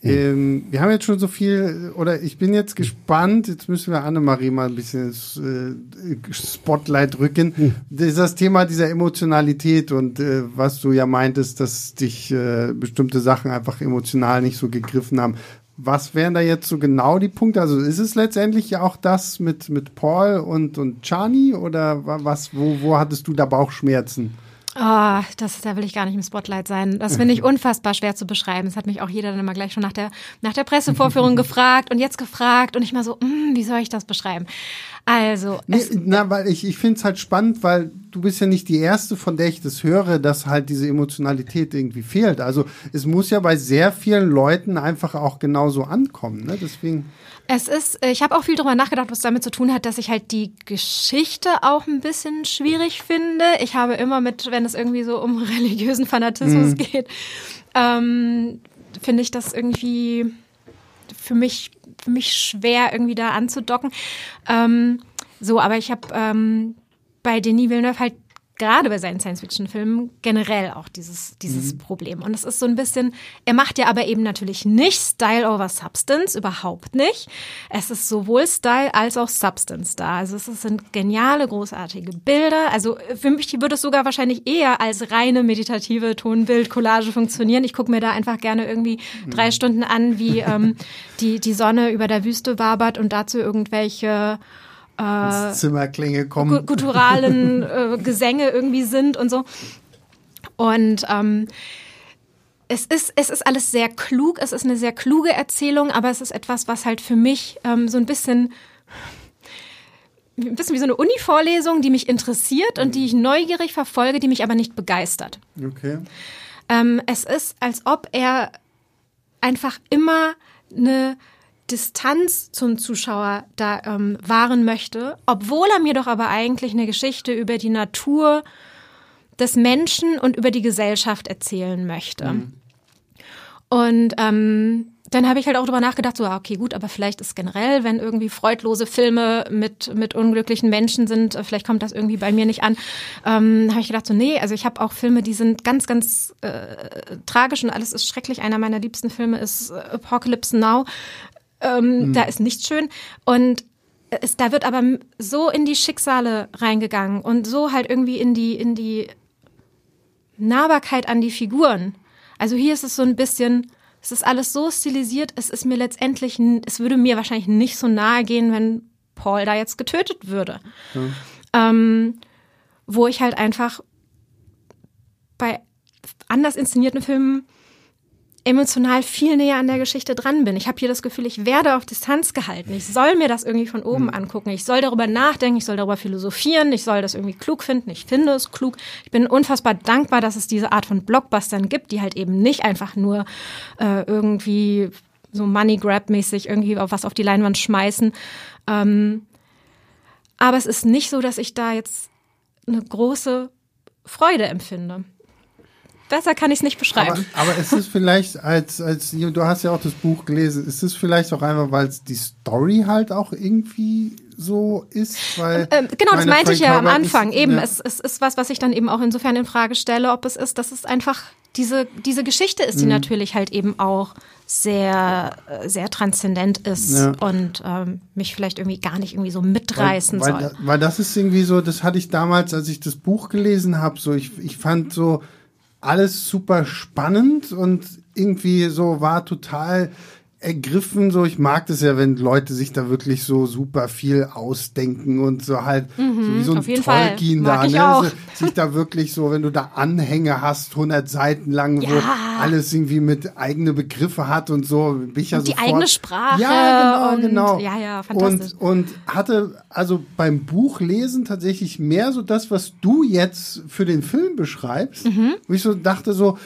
Ähm, wir haben jetzt schon so viel, oder ich bin jetzt gespannt, jetzt müssen wir Annemarie mal ein bisschen äh, Spotlight rücken. Hm. Das ist das Thema dieser Emotionalität und äh, was du ja meintest, dass dich äh, bestimmte Sachen einfach emotional nicht so gegriffen haben. Was wären da jetzt so genau die Punkte? Also ist es letztendlich ja auch das mit, mit Paul und, und Chani oder was, wo, wo hattest du da Bauchschmerzen? Oh, das, da will ich gar nicht im Spotlight sein. Das finde ich unfassbar schwer zu beschreiben. Das hat mich auch jeder dann immer gleich schon nach der, nach der Pressevorführung gefragt und jetzt gefragt und ich mal so, mm, wie soll ich das beschreiben? Also. Nee, na, weil ich, ich finde es halt spannend, weil du bist ja nicht die Erste, von der ich das höre, dass halt diese Emotionalität irgendwie fehlt. Also es muss ja bei sehr vielen Leuten einfach auch genauso ankommen. Ne? Deswegen. Es ist, ich habe auch viel darüber nachgedacht, was damit zu tun hat, dass ich halt die Geschichte auch ein bisschen schwierig finde. Ich habe immer mit, wenn es irgendwie so um religiösen Fanatismus mhm. geht, ähm, finde ich das irgendwie für mich, für mich schwer, irgendwie da anzudocken. Ähm, so, aber ich habe ähm, bei Denis Villeneuve halt gerade bei seinen Science-Fiction-Filmen generell auch dieses, dieses mhm. Problem. Und es ist so ein bisschen, er macht ja aber eben natürlich nicht Style over Substance, überhaupt nicht. Es ist sowohl Style als auch Substance da. Also es sind geniale, großartige Bilder. Also für mich würde es sogar wahrscheinlich eher als reine meditative Tonbild-Collage funktionieren. Ich gucke mir da einfach gerne irgendwie mhm. drei Stunden an, wie ähm, die, die Sonne über der Wüste wabert und dazu irgendwelche äh, Zimmerklinge kommen. Gutturalen äh, Gesänge irgendwie sind und so. Und ähm, es ist, es ist alles sehr klug, es ist eine sehr kluge Erzählung, aber es ist etwas, was halt für mich ähm, so ein bisschen ein bisschen wie so eine Uni-Vorlesung, die mich interessiert und die ich neugierig verfolge, die mich aber nicht begeistert. Okay. Ähm, es ist, als ob er einfach immer eine Distanz zum Zuschauer da ähm, wahren möchte, obwohl er mir doch aber eigentlich eine Geschichte über die Natur des Menschen und über die Gesellschaft erzählen möchte. Mhm. Und ähm, dann habe ich halt auch drüber nachgedacht, so, okay, gut, aber vielleicht ist generell, wenn irgendwie freudlose Filme mit, mit unglücklichen Menschen sind, äh, vielleicht kommt das irgendwie bei mir nicht an. Ähm, habe ich gedacht, so, nee, also ich habe auch Filme, die sind ganz, ganz äh, tragisch und alles ist schrecklich. Einer meiner liebsten Filme ist äh, Apocalypse Now. Ähm, mhm. Da ist nichts schön. Und es, da wird aber so in die Schicksale reingegangen und so halt irgendwie in die, in die Nahbarkeit an die Figuren. Also hier ist es so ein bisschen, es ist alles so stilisiert, es ist mir letztendlich, es würde mir wahrscheinlich nicht so nahe gehen, wenn Paul da jetzt getötet würde. Mhm. Ähm, wo ich halt einfach bei anders inszenierten Filmen emotional viel näher an der Geschichte dran bin. Ich habe hier das Gefühl, ich werde auf Distanz gehalten. Ich soll mir das irgendwie von oben mhm. angucken. Ich soll darüber nachdenken, ich soll darüber philosophieren, ich soll das irgendwie klug finden. Ich finde es klug. Ich bin unfassbar dankbar, dass es diese Art von Blockbustern gibt, die halt eben nicht einfach nur äh, irgendwie so Money Grab mäßig irgendwie was auf die Leinwand schmeißen. Ähm, aber es ist nicht so, dass ich da jetzt eine große Freude empfinde. Besser kann ich es nicht beschreiben. Aber, aber ist es vielleicht als, als, du hast ja auch das Buch gelesen, ist es vielleicht auch einfach, weil es die Story halt auch irgendwie so ist? Weil ähm, genau, das meinte ich ja am Anfang. Ist, eben, ja. Es, es ist was, was ich dann eben auch insofern in Frage stelle, ob es ist, dass es einfach diese, diese Geschichte ist, die mhm. natürlich halt eben auch sehr, sehr transzendent ist ja. und ähm, mich vielleicht irgendwie gar nicht irgendwie so mitreißen weil, weil, soll. Weil das ist irgendwie so, das hatte ich damals, als ich das Buch gelesen habe, so ich, ich fand so, alles super spannend und irgendwie so war total ergriffen. So, ich mag das ja, wenn Leute sich da wirklich so super viel ausdenken und so halt mhm, so wie so ein Tolkien da, ne? So, sich da wirklich so, wenn du da Anhänge hast, 100 Seiten lang, ja. wo alles irgendwie mit eigene Begriffe hat und so, bin ich ja und die eigene Sprache. Ja, genau, und, genau. Ja, ja, fantastisch. Und, und hatte also beim Buchlesen tatsächlich mehr so das, was du jetzt für den Film beschreibst, mhm. wo ich so dachte so,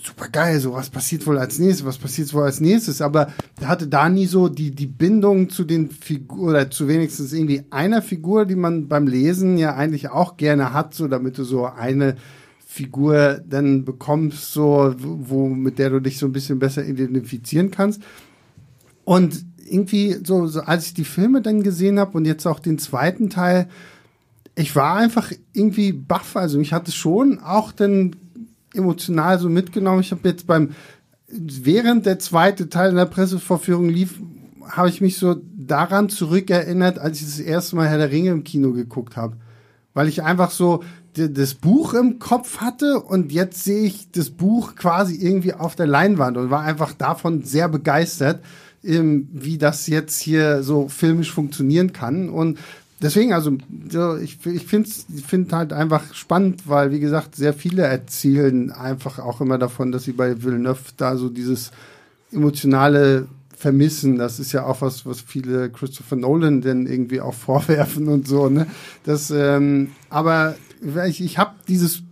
super geil, so was passiert wohl als nächstes, was passiert wohl als nächstes, aber er hatte da nie so die, die Bindung zu den Figuren oder zu wenigstens irgendwie einer Figur, die man beim Lesen ja eigentlich auch gerne hat, so damit du so eine Figur dann bekommst, so, wo, mit der du dich so ein bisschen besser identifizieren kannst. Und irgendwie, so, so als ich die Filme dann gesehen habe und jetzt auch den zweiten Teil, ich war einfach irgendwie baff. Also mich hat es schon auch dann emotional so mitgenommen. Ich habe jetzt beim, während der zweite Teil in der Pressevorführung lief, habe ich mich so daran zurückerinnert, als ich das erste Mal Herr der Ringe im Kino geguckt habe. Weil ich einfach so das Buch im Kopf hatte und jetzt sehe ich das Buch quasi irgendwie auf der Leinwand und war einfach davon sehr begeistert, wie das jetzt hier so filmisch funktionieren kann. Und deswegen, also so, ich, ich finde find halt einfach spannend, weil, wie gesagt, sehr viele erzählen einfach auch immer davon, dass sie bei Villeneuve da so dieses emotionale vermissen. Das ist ja auch was, was viele Christopher Nolan denn irgendwie auch vorwerfen und so. Ne? Das, ähm, aber ich, ich habe dieses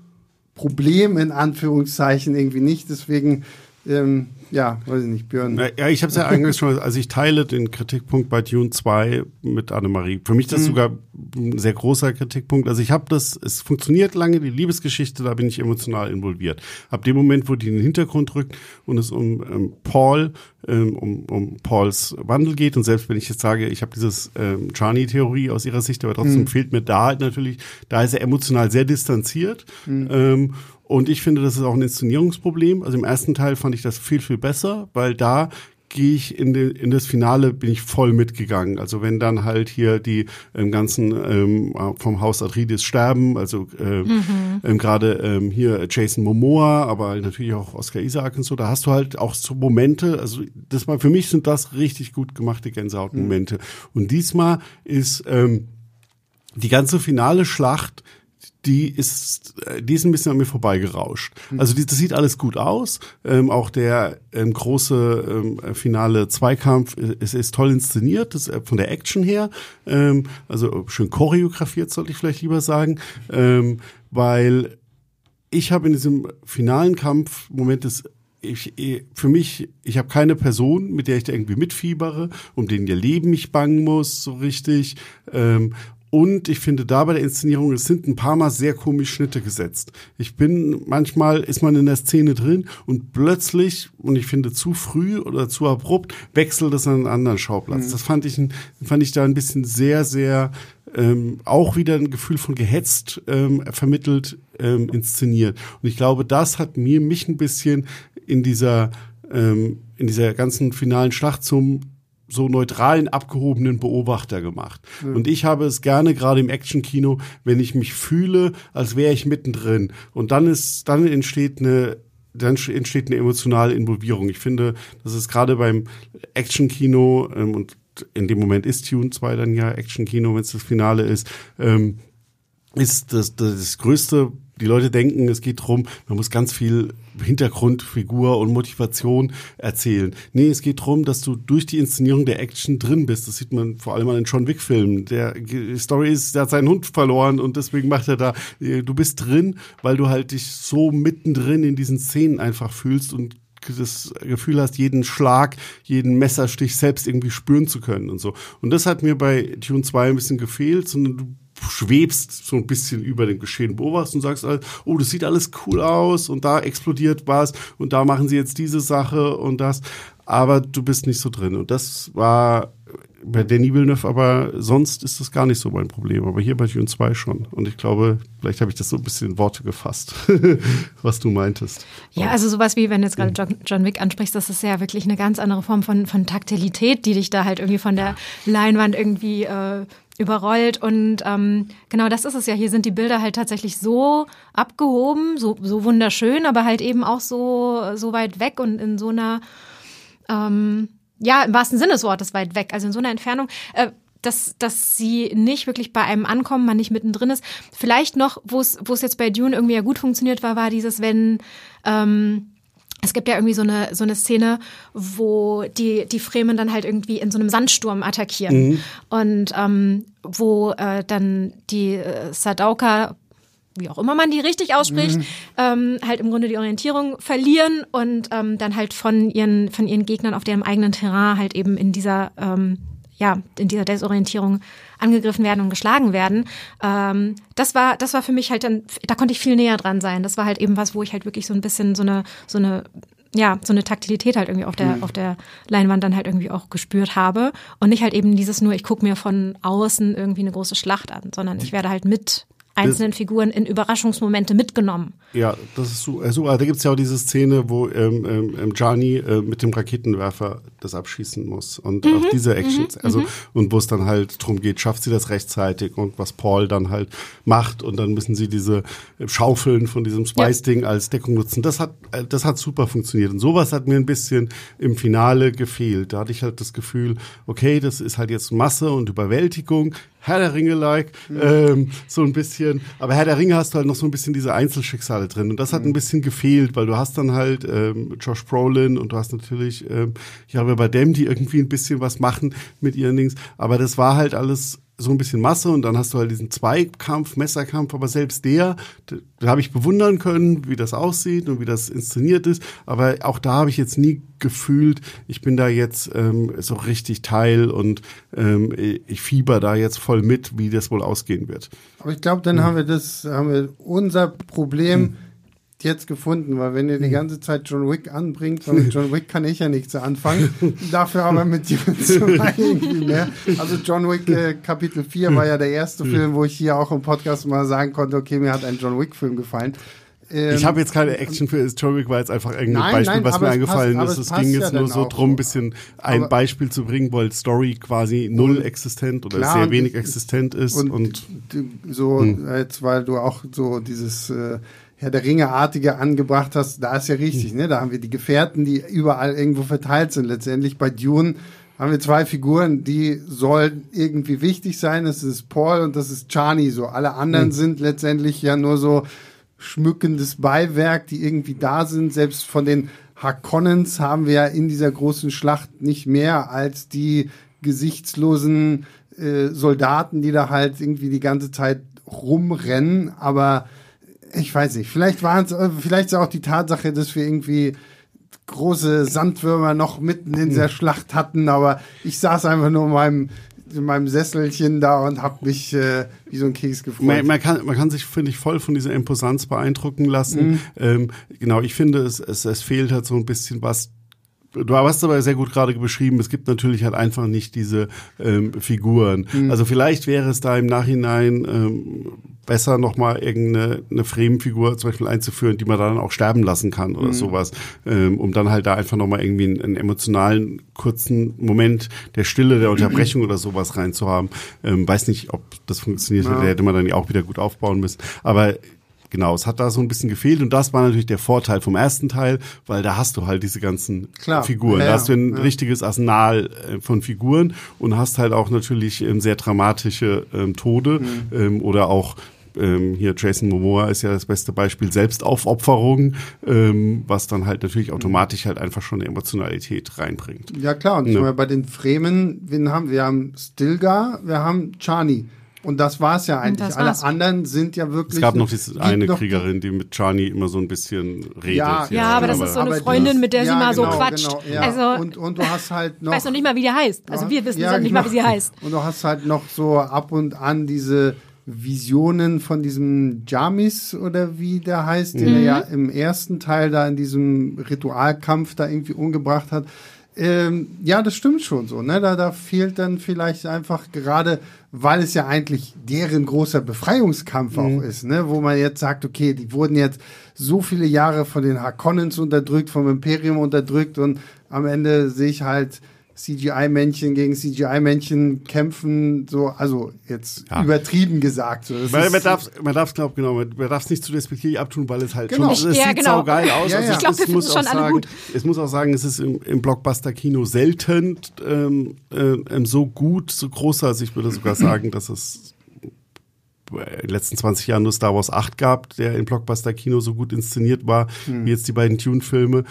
Problem in Anführungszeichen irgendwie nicht. Deswegen ähm, ja, weiß ich nicht, Björn. Ja, ich habe es ja eigentlich schon, also ich teile den Kritikpunkt bei Dune 2 mit Annemarie. Für mich ist das mhm. sogar ein sehr großer Kritikpunkt. Also ich habe das, es funktioniert lange, die Liebesgeschichte, da bin ich emotional involviert. Ab dem Moment, wo die in den Hintergrund rückt und es um ähm, Paul, ähm, um, um Pauls Wandel geht und selbst wenn ich jetzt sage, ich habe dieses ähm, Chani-Theorie aus ihrer Sicht, aber trotzdem mhm. fehlt mir da halt natürlich, da ist er emotional sehr distanziert. Mhm. Ähm, und ich finde, das ist auch ein Inszenierungsproblem. Also im ersten Teil fand ich das viel, viel besser, weil da gehe ich in, den, in das Finale, bin ich voll mitgegangen. Also wenn dann halt hier die ähm, ganzen ähm, vom Haus Atreides sterben, also ähm, mhm. ähm, gerade ähm, hier Jason Momoa, aber natürlich auch Oscar Isaac und so, da hast du halt auch so Momente, also das mal für mich sind das richtig gut gemachte Gänsehautmomente. Mhm. Und diesmal ist ähm, die ganze finale Schlacht die ist, äh, die ist ein bisschen an mir vorbeigerauscht. Mhm. Also die, das sieht alles gut aus. Ähm, auch der ähm, große ähm, finale Zweikampf ist, ist toll inszeniert, das, äh, von der Action her. Ähm, also schön choreografiert, sollte ich vielleicht lieber sagen. Ähm, weil ich habe in diesem finalen Kampf Moment des ich, für mich, ich habe keine Person, mit der ich da irgendwie mitfiebere, um den ihr Leben ich bangen muss, so richtig. Ähm, Und ich finde da bei der Inszenierung, es sind ein paar Mal sehr komisch Schnitte gesetzt. Ich bin, manchmal ist man in der Szene drin und plötzlich, und ich finde zu früh oder zu abrupt, wechselt es an einen anderen Schauplatz. Mhm. Das fand ich, fand ich da ein bisschen sehr, sehr, ähm, auch wieder ein Gefühl von gehetzt ähm, vermittelt, ähm, inszeniert. Und ich glaube, das hat mir mich ein bisschen in dieser, ähm, in dieser ganzen finalen Schlacht zum so neutralen, abgehobenen Beobachter gemacht. Mhm. Und ich habe es gerne gerade im Actionkino, wenn ich mich fühle, als wäre ich mittendrin. Und dann ist, dann entsteht eine dann entsteht eine emotionale Involvierung. Ich finde, das ist gerade beim Actionkino ähm, und in dem Moment ist Tune 2 dann ja Actionkino, wenn es das Finale ist, ähm, ist das, das, das größte die Leute denken, es geht drum, man muss ganz viel Hintergrund, Figur und Motivation erzählen. Nee, es geht drum, dass du durch die Inszenierung der Action drin bist. Das sieht man vor allem an den John Wick-Filmen. Der Story ist, der hat seinen Hund verloren und deswegen macht er da, äh, du bist drin, weil du halt dich so mittendrin in diesen Szenen einfach fühlst und das Gefühl hast, jeden Schlag, jeden Messerstich selbst irgendwie spüren zu können und so. Und das hat mir bei Tune 2 ein bisschen gefehlt, sondern du schwebst so ein bisschen über dem Geschehen, beobachtest und sagst, oh, das sieht alles cool aus und da explodiert was und da machen sie jetzt diese Sache und das, aber du bist nicht so drin. Und das war bei Danny Villeneuve, aber sonst ist das gar nicht so mein Problem. Aber hier bei Dune 2 schon. Und ich glaube, vielleicht habe ich das so ein bisschen in Worte gefasst, was du meintest. Ja, also sowas wie, wenn du jetzt gerade John, John, Wick ansprichst, das ist ja wirklich eine ganz andere Form von, von Taktilität, die dich da halt irgendwie von der Leinwand irgendwie äh, überrollt. Und ähm, genau das ist es ja. Hier sind die Bilder halt tatsächlich so abgehoben, so, so wunderschön, aber halt eben auch so, so weit weg und in so einer, ähm, ja, im wahrsten Sinne des Wortes weit weg, also in so einer Entfernung. Äh, dass, dass sie nicht wirklich bei einem ankommen, man nicht mittendrin ist. Vielleicht noch, wo es wo es jetzt bei Dune irgendwie ja gut funktioniert war, war dieses, wenn ähm, es gibt ja irgendwie so eine, so eine Szene, wo die, die Fremen dann halt irgendwie in so einem Sandsturm attackieren. Mhm. Und ähm, wo äh, dann die äh, Sadauka wie auch immer man die richtig ausspricht, mhm. ähm, halt im Grunde die Orientierung verlieren und ähm, dann halt von ihren, von ihren Gegnern auf deren eigenen Terrain halt eben in dieser ähm, ja, in dieser Desorientierung angegriffen werden und geschlagen werden. Ähm, das war, das war für mich halt dann, da konnte ich viel näher dran sein. Das war halt eben was, wo ich halt wirklich so ein bisschen so eine, so eine, ja, so eine Taktilität halt irgendwie auf der, mhm. auf der Leinwand dann halt irgendwie auch gespürt habe. Und nicht halt eben dieses nur, ich gucke mir von außen irgendwie eine große Schlacht an, sondern ich werde halt mit einzelnen das, Figuren in Überraschungsmomente mitgenommen. Ja, das ist so. Also, da gibt's ja auch diese Szene, wo ähm, ähm, Gianni äh, mit dem Raketenwerfer das abschießen muss. Und mhm, auch diese Actions, mhm, also mhm. und wo es dann halt drum geht, schafft sie das rechtzeitig und was Paul dann halt macht und dann müssen sie diese äh, Schaufeln von diesem Spice-Ding ja. als Deckung nutzen. Das hat, äh, das hat super funktioniert. Und sowas hat mir ein bisschen im Finale gefehlt. Da hatte ich halt das Gefühl, okay, das ist halt jetzt Masse und Überwältigung. Herr der Ringe-like, mhm. ähm, so ein bisschen. Aber Herr der Ringe hast du halt noch so ein bisschen diese Einzelschicksale drin. Und das hat mhm. ein bisschen gefehlt, weil du hast dann halt ähm, Josh Brolin und du hast natürlich, ähm, ja, aber bei dem, die irgendwie ein bisschen was machen mit ihren Dings. Aber das war halt alles so ein bisschen Masse und dann hast du halt diesen Zweikampf, Messerkampf, aber selbst der, da habe ich bewundern können, wie das aussieht und wie das inszeniert ist, aber auch da habe ich jetzt nie gefühlt, ich bin da jetzt ähm, so richtig Teil und ähm, ich fieber da jetzt voll mit, wie das wohl ausgehen wird. Aber ich glaube, dann hm. haben wir das, haben wir unser Problem. Hm jetzt gefunden, weil wenn ihr die hm. ganze Zeit John Wick anbringt, mit John Wick kann ich ja nichts anfangen, dafür aber mit 2 irgendwie mehr. Also John Wick äh, Kapitel 4 war ja der erste Film, wo ich hier auch im Podcast mal sagen konnte, okay, mir hat ein John Wick Film gefallen. Ähm, ich habe jetzt keine Action für John Wick, war jetzt einfach irgendein nein, Beispiel, nein, was mir eingefallen passt, ist. Es ging jetzt ja nur so drum, ein bisschen ein Beispiel zu bringen, weil Story quasi null existent oder klar, sehr wenig existent ist. Und, und so, hm. jetzt weil du auch so dieses äh, Herr der Ringe-artige angebracht hast, da ist ja richtig, mhm. ne? Da haben wir die Gefährten, die überall irgendwo verteilt sind. Letztendlich bei Dune haben wir zwei Figuren, die sollen irgendwie wichtig sein. Das ist Paul und das ist Chani. So alle anderen mhm. sind letztendlich ja nur so schmückendes Beiwerk, die irgendwie da sind. Selbst von den Harkonnens haben wir ja in dieser großen Schlacht nicht mehr als die gesichtslosen äh, Soldaten, die da halt irgendwie die ganze Zeit rumrennen. Aber ich weiß nicht, vielleicht waren es, äh, vielleicht ist auch die Tatsache, dass wir irgendwie große Sandwürmer noch mitten in der hm. Schlacht hatten, aber ich saß einfach nur in meinem in meinem Sesselchen da und habe mich äh, wie so ein Keks gefreut. Man, man, kann, man kann sich, finde ich, voll von dieser Imposanz beeindrucken lassen. Mhm. Ähm, genau, ich finde, es, es, es fehlt halt so ein bisschen was Du hast aber sehr gut gerade beschrieben, es gibt natürlich halt einfach nicht diese ähm, Figuren. Mhm. Also vielleicht wäre es da im Nachhinein ähm, besser nochmal irgendeine eine Fremenfigur zum Beispiel einzuführen, die man dann auch sterben lassen kann oder mhm. sowas, ähm, um dann halt da einfach nochmal irgendwie einen, einen, emotionalen, kurzen Moment der Stille, der Unterbrechung oder sowas reinzuhaben. Ähm, weiß nicht, ob das funktioniert, ja. da hätte man dann ja auch wieder gut aufbauen müssen. Aber Genau, es hat da so ein bisschen gefehlt und das war natürlich der Vorteil vom ersten Teil, weil da hast du halt diese ganzen Klar, Figuren. Ja, da hast du ein ja. richtiges Arsenal äh, von Figuren und hast halt auch natürlich ähm, sehr dramatische ähm, Tode mhm. ähm, oder auch ähm, hier Jason Momoa ist ja das beste Beispiel Selbstaufopferung, ähm, was dann halt natürlich mhm. automatisch halt einfach schon eine Emotionalität reinbringt. Ja klar, und ja. Meine, bei den Fremen, wen haben wir? Wir haben Stilgar, wir haben Chani. Und das war es ja eigentlich. Alle anderen sind ja wirklich. Es gab noch diese eine noch Kriegerin, die mit Chani immer so ein bisschen redet. Ja, ja, aber das ist so eine Freundin, mit der ja, sie mal genau, so quatscht. Genau, ja. Also, und, und du hast halt noch. Ich weiß noch nicht mal, wie die heißt. Also wir wissen ja, nicht mal, wie sie heißt. Und du hast halt noch so ab und an diese Visionen von diesem Jamis oder wie der heißt, mhm. den er mhm. ja im ersten Teil da in diesem Ritualkampf da irgendwie umgebracht hat. Ähm, ja, das stimmt schon so. Ne? Da, da fehlt dann vielleicht einfach gerade, weil es ja eigentlich deren großer Befreiungskampf mhm. auch ist, ne? wo man jetzt sagt, okay, die wurden jetzt so viele Jahre von den Harkonnens unterdrückt, vom Imperium unterdrückt und am Ende sehe ich halt CGI-Männchen gegen CGI-Männchen kämpfen, so, also jetzt ja. übertrieben gesagt. So. man, man darf man darf glaub, genau, man, man darf es nicht zu despektierlich abtun, weil es halt genau. schon, es ja, sieht genau. saugeil aus. Ja. Also ich glaube, wir finden es schon sagen, alle gut. Es muss auch sagen, es ist im, im Blockbuster-Kino selten ähm, äh, so gut, so groß, also ich würde sogar sagen, dass es in den letzten 20 Jahren nur Star Wars 8 gab, der im Blockbuster-Kino so gut inszeniert war, hm. wie jetzt die beiden Tune-Filme.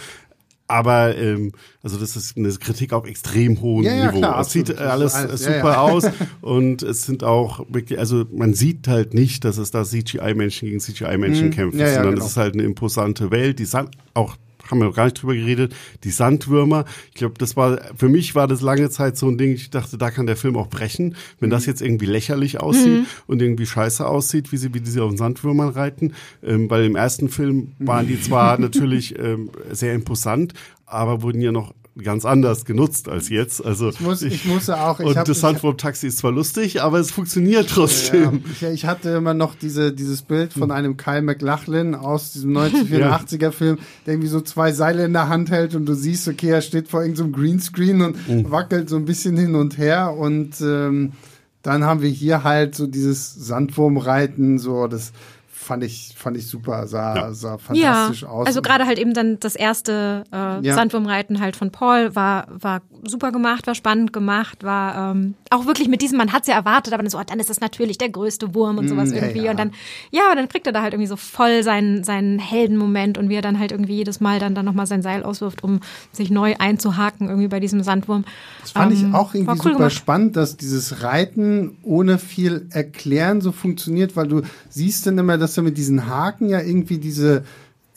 Aber ähm, also das ist eine Kritik auf extrem hohem ja, ja, Niveau. Klar, es sieht alles, alles, super ja, aus und es sind auch wirklich, also man sieht halt nicht, dass es da CGI-Menschen gegen CGI-Menschen mhm. kämpfen, sondern genau. es ist halt eine imposante Welt, die auch haben wir noch gar nicht drüber geredet, die Sandwürmer. Ich glaube, das war, für mich war das lange Zeit so ein Ding, ich dachte, da kann der Film auch brechen, wenn das mhm. jetzt irgendwie lächerlich aussieht mhm. und irgendwie scheiße aussieht, wie sie, wie sie auf den Sandwürmern reiten. Ähm, weil im ersten Film waren die zwar natürlich ähm, sehr imposant, aber wurden ja noch ganz anders genutzt als jetzt. Also ich, muss, ich, ich musste auch. Ich und hab, das Sandwurm-Taxi ist zwar lustig, aber es funktioniert trotzdem. Ja, ich, ich, hatte immer noch diese, dieses Bild von einem Kyle McLachlan aus diesem 1984er Film, der irgendwie so zwei Seile in der Hand hält und du siehst, okay, er steht vor irgendeinem so Greenscreen und mhm. wackelt so ein bisschen hin und her und ähm, dann haben wir hier halt so dieses Sandwurmreiten, so das fand ich, fand ich super, sah, ja. sah fantastisch ja, aus. Also gerade halt eben dann das erste äh, ja. Sandwurmreiten halt von Paul war, war super gemacht, war spannend gemacht, war ähm, auch wirklich mit diesem, man hat es ja erwartet, aber dann so, oh, dann ist das natürlich der größte Wurm und sowas mm, irgendwie. Und dann, ja, dann kriegt er da halt irgendwie so voll seinen, seinen Heldenmoment und wie er dann halt irgendwie jedes Mal dann, dann nochmal sein Seil auswirft, um sich neu einzuhaken irgendwie bei diesem Sandwurm. Das fand ähm, ich auch irgendwie cool super gemacht. spannend, dass dieses Reiten ohne viel Erklären so funktioniert, weil du siehst dann immer, dass er mit diesen Haken ja irgendwie diese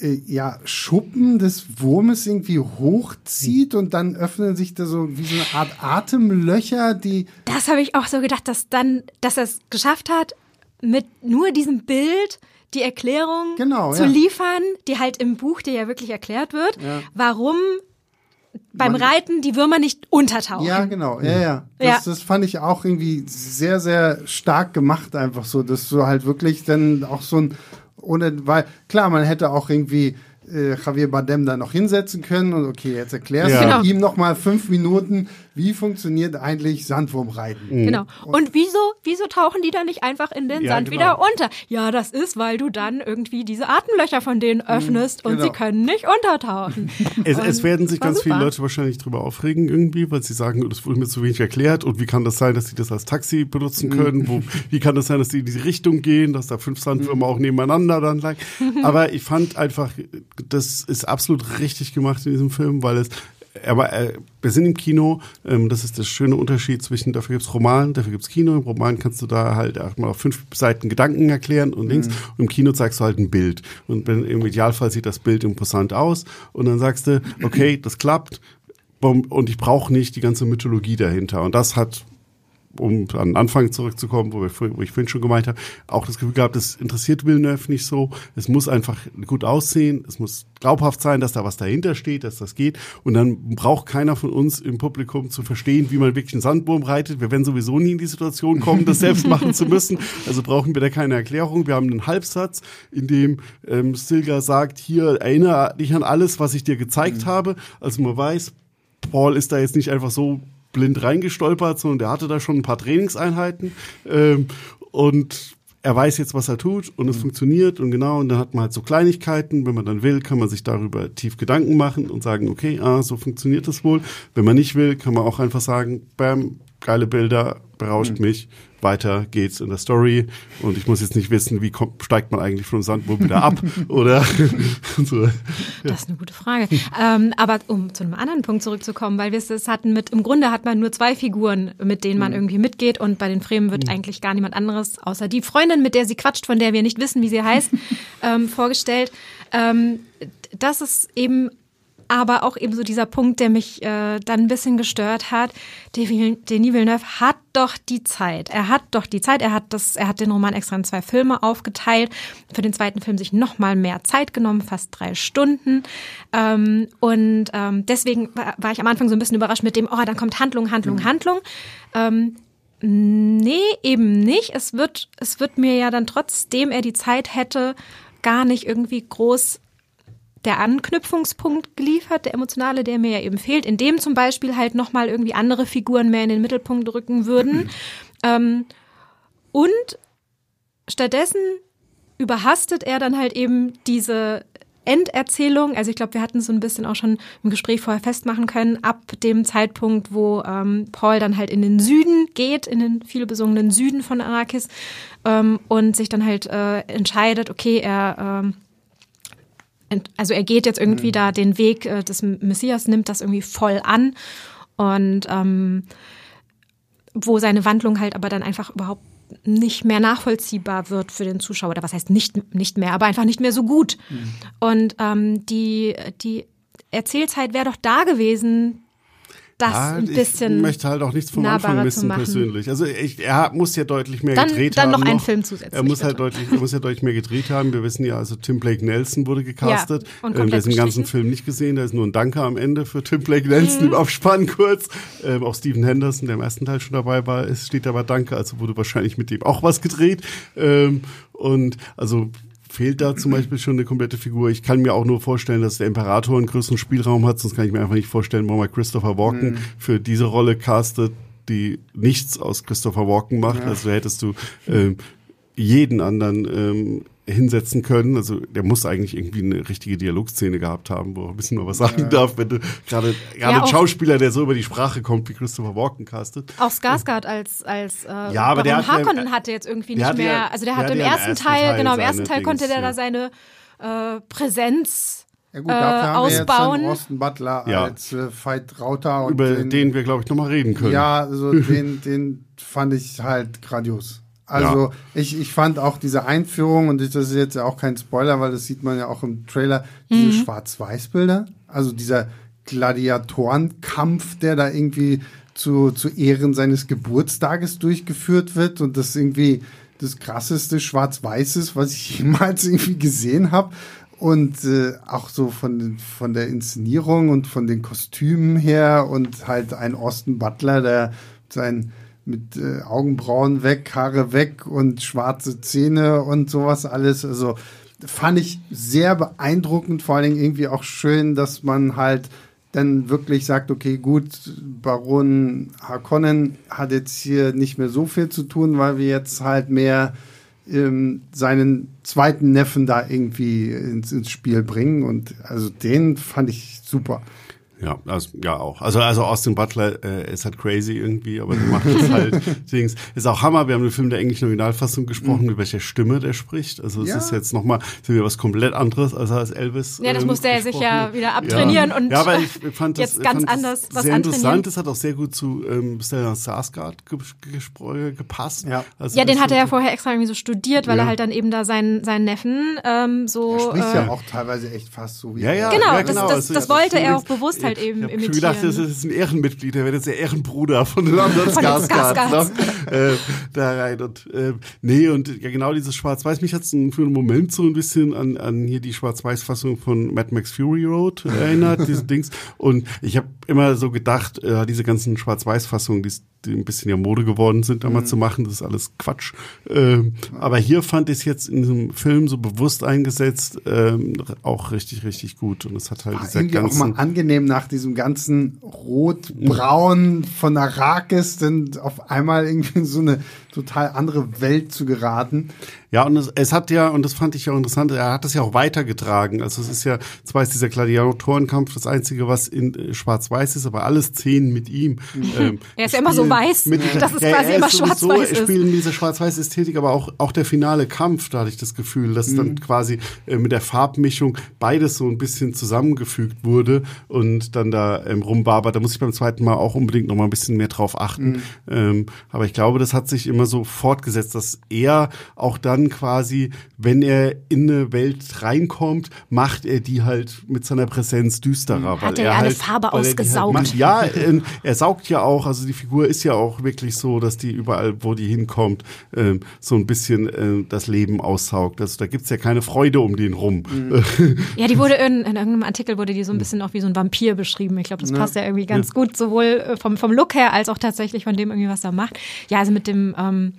äh, ja, Schuppen des Wurmes irgendwie hochzieht und dann öffnen sich da so wie so eine Art Atemlöcher, die. Das habe ich auch so gedacht, dass dann, dass er es geschafft hat, mit nur diesem Bild die Erklärung genau, zu ja. liefern, die halt im Buch dir ja wirklich erklärt wird, ja. warum beim Man, Reiten die Würmer nicht untertauchen. Ja, genau. Ja, ja. Das, ja. das fand ich auch irgendwie sehr, sehr stark gemacht, einfach so, dass du halt wirklich dann auch so ein ohne, weil klar, man hätte auch irgendwie äh, Javier Bardem da noch hinsetzen können und okay, jetzt erklärst ja. du genau. ihm noch mal fünf Minuten, wie funktioniert eigentlich Sandwurmreiten. Mhm. Genau. Und wieso, wieso tauchen die da nicht einfach in den ja, Sand genau. wieder unter? Ja, das ist, weil du dann irgendwie diese Atemlöcher von denen mhm. öffnest mhm, und genau. sie können nicht untertauchen. es, es, werden sich ganz super. viele Leute wahrscheinlich drüber aufregen irgendwie, weil sie sagen, das wurde mir zu wenig erklärt und wie kann das sein, dass sie das als Taxi benutzen können? Mhm. Wo, wie kann das sein, dass sie in diese Richtung gehen, dass da fünf Sandwürmer mhm. auch nebeneinander dann lag? Aber ich fand einfach, das ist absolut richtig gemacht in diesem Film, weil es aber äh, wir sind im Kino, ähm, das ist der schöne Unterschied zwischen, dafür gibt's Roman, dafür gibt's Kino. Im Roman kannst du da halt auch mal auf fünf Seiten Gedanken erklären und links. Mhm. Und im Kino zeigst du halt ein Bild. Und wenn, im Idealfall sieht das Bild imposant aus. Und dann sagst du, okay, das klappt. Und ich brauche nicht die ganze Mythologie dahinter. Und das hat um an den Anfang zurückzukommen, wo, wir, wo ich vorhin schon gemeint habe, auch das Gefühl gehabt, das interessiert Villeneuve nicht so. Es muss einfach gut aussehen, es muss glaubhaft sein, dass da was dahinter steht, dass das geht. Und dann braucht keiner von uns im Publikum zu verstehen, wie man wirklich einen Sandwurm reitet. Wir werden sowieso nie in die Situation kommen, das selbst machen zu müssen. Also brauchen wir da keine Erklärung. Wir haben einen Halbsatz, in dem ähm, Stilgar sagt, hier erinnere dich an alles, was ich dir gezeigt mhm. habe. Also man weiß, Paul ist da jetzt nicht einfach so blind reingestolpert, sondern der hatte da schon ein paar Trainingseinheiten. Ähm, und er weiß jetzt, was er tut und es mhm. funktioniert und genau, und dann hat man halt so Kleinigkeiten. Wenn man dann will, kann man sich darüber tief Gedanken machen und sagen, okay, ah, so funktioniert das wohl. Wenn man nicht will, kann man auch einfach sagen, bam, geile Bilder, berauscht mhm. mich, weiter geht's in der Story und ich muss jetzt nicht wissen, wie kommt, steigt man eigentlich vom Sandburg wieder ab oder so. Ja. Das ist eine gute Frage. ähm, aber um zu einem anderen Punkt zurückzukommen, weil wir es hatten mit, im Grunde hat man nur zwei Figuren, mit denen man mhm. irgendwie mitgeht und bei den Fremen wird mhm. eigentlich gar niemand anderes, außer die Freundin, mit der sie quatscht, von der wir nicht wissen, wie sie heißt, ähm, vorgestellt. Ähm, das ist eben aber auch eben so dieser Punkt, der mich äh, dann ein bisschen gestört hat. Denis Villeneuve hat doch die Zeit. Er hat doch die Zeit. Er hat das, er hat den Roman extra in zwei Filme aufgeteilt. Für den zweiten Film sich noch mal mehr Zeit genommen, fast drei Stunden. Ähm, und ähm, deswegen war ich am Anfang so ein bisschen überrascht mit dem, oh, dann kommt Handlung, Handlung, mhm. Handlung. Ähm, nee, eben nicht. Es wird, es wird mir ja dann trotzdem er die Zeit hätte, gar nicht irgendwie groß der Anknüpfungspunkt geliefert, der emotionale, der mir ja eben fehlt, in dem zum Beispiel halt nochmal irgendwie andere Figuren mehr in den Mittelpunkt rücken würden. ähm, und stattdessen überhastet er dann halt eben diese Enderzählung, also ich glaube, wir hatten so ein bisschen auch schon im Gespräch vorher festmachen können, ab dem Zeitpunkt, wo ähm, Paul dann halt in den Süden geht, in den viel besungenen Süden von Arrakis ähm, und sich dann halt äh, entscheidet, okay, er ähm, also er geht jetzt irgendwie mhm. da den Weg äh, des Messias, nimmt das irgendwie voll an und ähm, wo seine Wandlung halt aber dann einfach überhaupt nicht mehr nachvollziehbar wird für den Zuschauer. Oder was heißt nicht, nicht mehr, aber einfach nicht mehr so gut. Mhm. Und ähm, die, die Erzählzeit wäre doch da gewesen, das ja, ein bisschen. Ich möchte halt auch nichts vom Anfang missen persönlich. Also ich, er muss ja deutlich mehr dann, gedreht dann haben. Dann noch einen Film zusätzlich. Er muss halt deutlich, er muss ja deutlich mehr gedreht haben. Wir wissen ja, also Tim Blake Nelson wurde gecastet. Ja, und ähm, der ist den ganzen Film nicht gesehen. Da ist nur ein Danke am Ende für Tim Blake Nelson mhm. im Abspann kurz. Ähm, auch Stephen Henderson, der im ersten Teil schon dabei war, ist, steht aber Danke. Also wurde wahrscheinlich mit dem auch was gedreht. Ähm, und also fehlt da zum Beispiel schon eine komplette Figur. Ich kann mir auch nur vorstellen, dass der Imperator einen größeren Spielraum hat, sonst kann ich mir einfach nicht vorstellen, warum er Christopher Walken mhm. für diese Rolle castet, die nichts aus Christopher Walken macht. Ja. Also hättest du ähm, jeden anderen ähm, hinsetzen können. Also der muss eigentlich irgendwie eine richtige Dialogszene gehabt haben, wo er ein bisschen mal was sagen ja. darf, wenn du gerade ja, ein Schauspieler, der so über die Sprache kommt, wie Christopher Walken castet. Auch Skarsgård als als äh, ja, aber der hat, Harkonnen hatte jetzt irgendwie nicht mehr. Ja, also der, der hat im ersten, Teil, Teil, genau im ersten Teil Dings, konnte der da seine äh, Präsenz ja gut, dafür äh, haben ausbauen. wir jetzt Austin Butler ja. als äh, Veit Rauter. Über den, den wir, glaube ich, nochmal reden können. Ja, also den, den fand ich halt grandios. Also ja. ich, ich fand auch diese Einführung, und das ist jetzt ja auch kein Spoiler, weil das sieht man ja auch im Trailer, diese mhm. Schwarz-Weiß-Bilder, also dieser Gladiatorenkampf, der da irgendwie zu, zu Ehren seines Geburtstages durchgeführt wird und das irgendwie das krasseste Schwarz-Weiß ist, was ich jemals irgendwie gesehen habe. Und äh, auch so von, von der Inszenierung und von den Kostümen her und halt ein Austin Butler, der sein mit äh, Augenbrauen weg, Haare weg und schwarze Zähne und sowas alles. Also fand ich sehr beeindruckend, vor allen Dingen irgendwie auch schön, dass man halt dann wirklich sagt, okay, gut, Baron Harkonnen hat jetzt hier nicht mehr so viel zu tun, weil wir jetzt halt mehr ähm, seinen zweiten Neffen da irgendwie ins, ins Spiel bringen. Und also den fand ich super. Ja, also, ja auch. Also also Austin Butler äh, ist halt crazy irgendwie, aber der macht das halt. Dings. Ist auch Hammer. Wir haben den Film der englischen Originalfassung gesprochen, mhm. mit welcher Stimme der spricht. Also es ja. ist jetzt nochmal sind wir was komplett anderes als als Elvis. Ja, das ähm, musste er sich ja wieder abtrainieren ja. und ja, aber ich fand das, jetzt ganz fand anders was sehr interessant. Das hat auch sehr gut zu ähm, Stellan Skarsgård ge gepasst. Ja, also ja den hat er ja vorher extra irgendwie so studiert, weil ja. er halt dann eben da seinen seinen Neffen ähm, so. Er spricht äh, ja auch teilweise echt fast so wie. Ja, ja, genau, ja, genau. Das, das, also, das wollte er auch bewusst halt eben ich imitieren. Ich dachte, das ist ein Ehrenmitglied, der wäre jetzt der Ehrenbruder von den anderen Skarsgards. Äh, da rein und äh, nee und ja genau dieses Schwarz-Weiß. Mich hat es für einen Moment so ein bisschen an, an hier die Schwarz-Weiß-Fassung von Mad Max Fury Road erinnert, diese Dings. Und ich habe immer so gedacht, äh, diese ganzen Schwarz-Weiß-Fassungen, die, die ein bisschen ja Mode geworden sind, da mal mhm. zu machen, das ist alles Quatsch. Ähm, aber hier fand ich es jetzt in diesem Film so bewusst eingesetzt, ähm, auch richtig, richtig gut. Und es hat halt War dieser irgendwie auch mal angenehm nach diesem ganzen Rot-Braun von Arrakis, denn auf einmal irgendwie in so eine total andere Welt zu geraten. Ja, und es, es, hat ja, und das fand ich ja interessant, er hat das ja auch weitergetragen. Also es ist ja, zwar ist dieser Gladiatorenkampf das Einzige, was in äh, schwarz-weiß ist, aber alle Szenen mit ihm. Ähm, er ist ja immer so weiß, mit, dass es ja, quasi immer schwarz-weiß ist. spielen diese schwarz-weiß-Ästhetik, aber auch, auch der finale Kampf, da hatte ich das Gefühl, dass mhm. dann quasi äh, mit der Farbmischung beides so ein bisschen zusammengefügt wurde und dann da ähm, rumbarbert. Da muss ich beim zweiten Mal auch unbedingt noch mal ein bisschen mehr drauf achten. Mhm. Ähm, aber ich glaube, das hat sich immer so fortgesetzt, dass er auch dann quasi, wenn er in eine Welt reinkommt, macht er die halt mit seiner Präsenz düsterer. Hat er, er halt, Farbe halt ausgesaugt? Halt ja, äh, er saugt ja auch, also die Figur ist ja auch wirklich so, dass die überall, wo die hinkommt, äh, so ein bisschen äh, das Leben aussaugt. Also da gibt's ja keine Freude um den rum. Mhm. ja, die wurde in, in, irgendeinem Artikel wurde die so ein bisschen auch wie so ein Vampir beschrieben. Ich glaube, das passt ja, ja irgendwie ganz ja. gut, sowohl äh, vom, vom Look her als auch tatsächlich von dem irgendwie, was er macht. Ja, also mit dem ähm,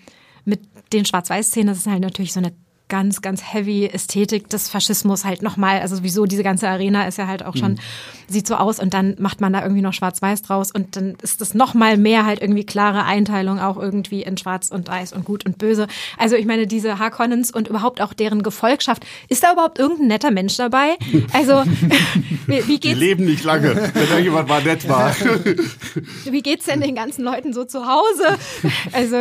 mit den Schwarz-Weiß-Szenen, das ist halt natürlich so eine ganz, ganz heavy Ästhetik des Faschismus halt nochmal. Also sowieso diese ganze Arena ist ja halt auch schon, mhm. sieht so aus und dann macht man da irgendwie noch Schwarz-Weiß draus und dann ist das nochmal mehr halt irgendwie klare Einteilung auch irgendwie in Schwarz und Weiß und Gut und Böse. Also ich meine, diese Harkonnens und überhaupt auch deren Gefolgschaft, ist da überhaupt irgendein netter Mensch dabei? Also wie, wie geht's? Die leben nicht lange, wenn da jemand mal nett war. wie geht's denn den ganzen Leuten so zu Hause? Also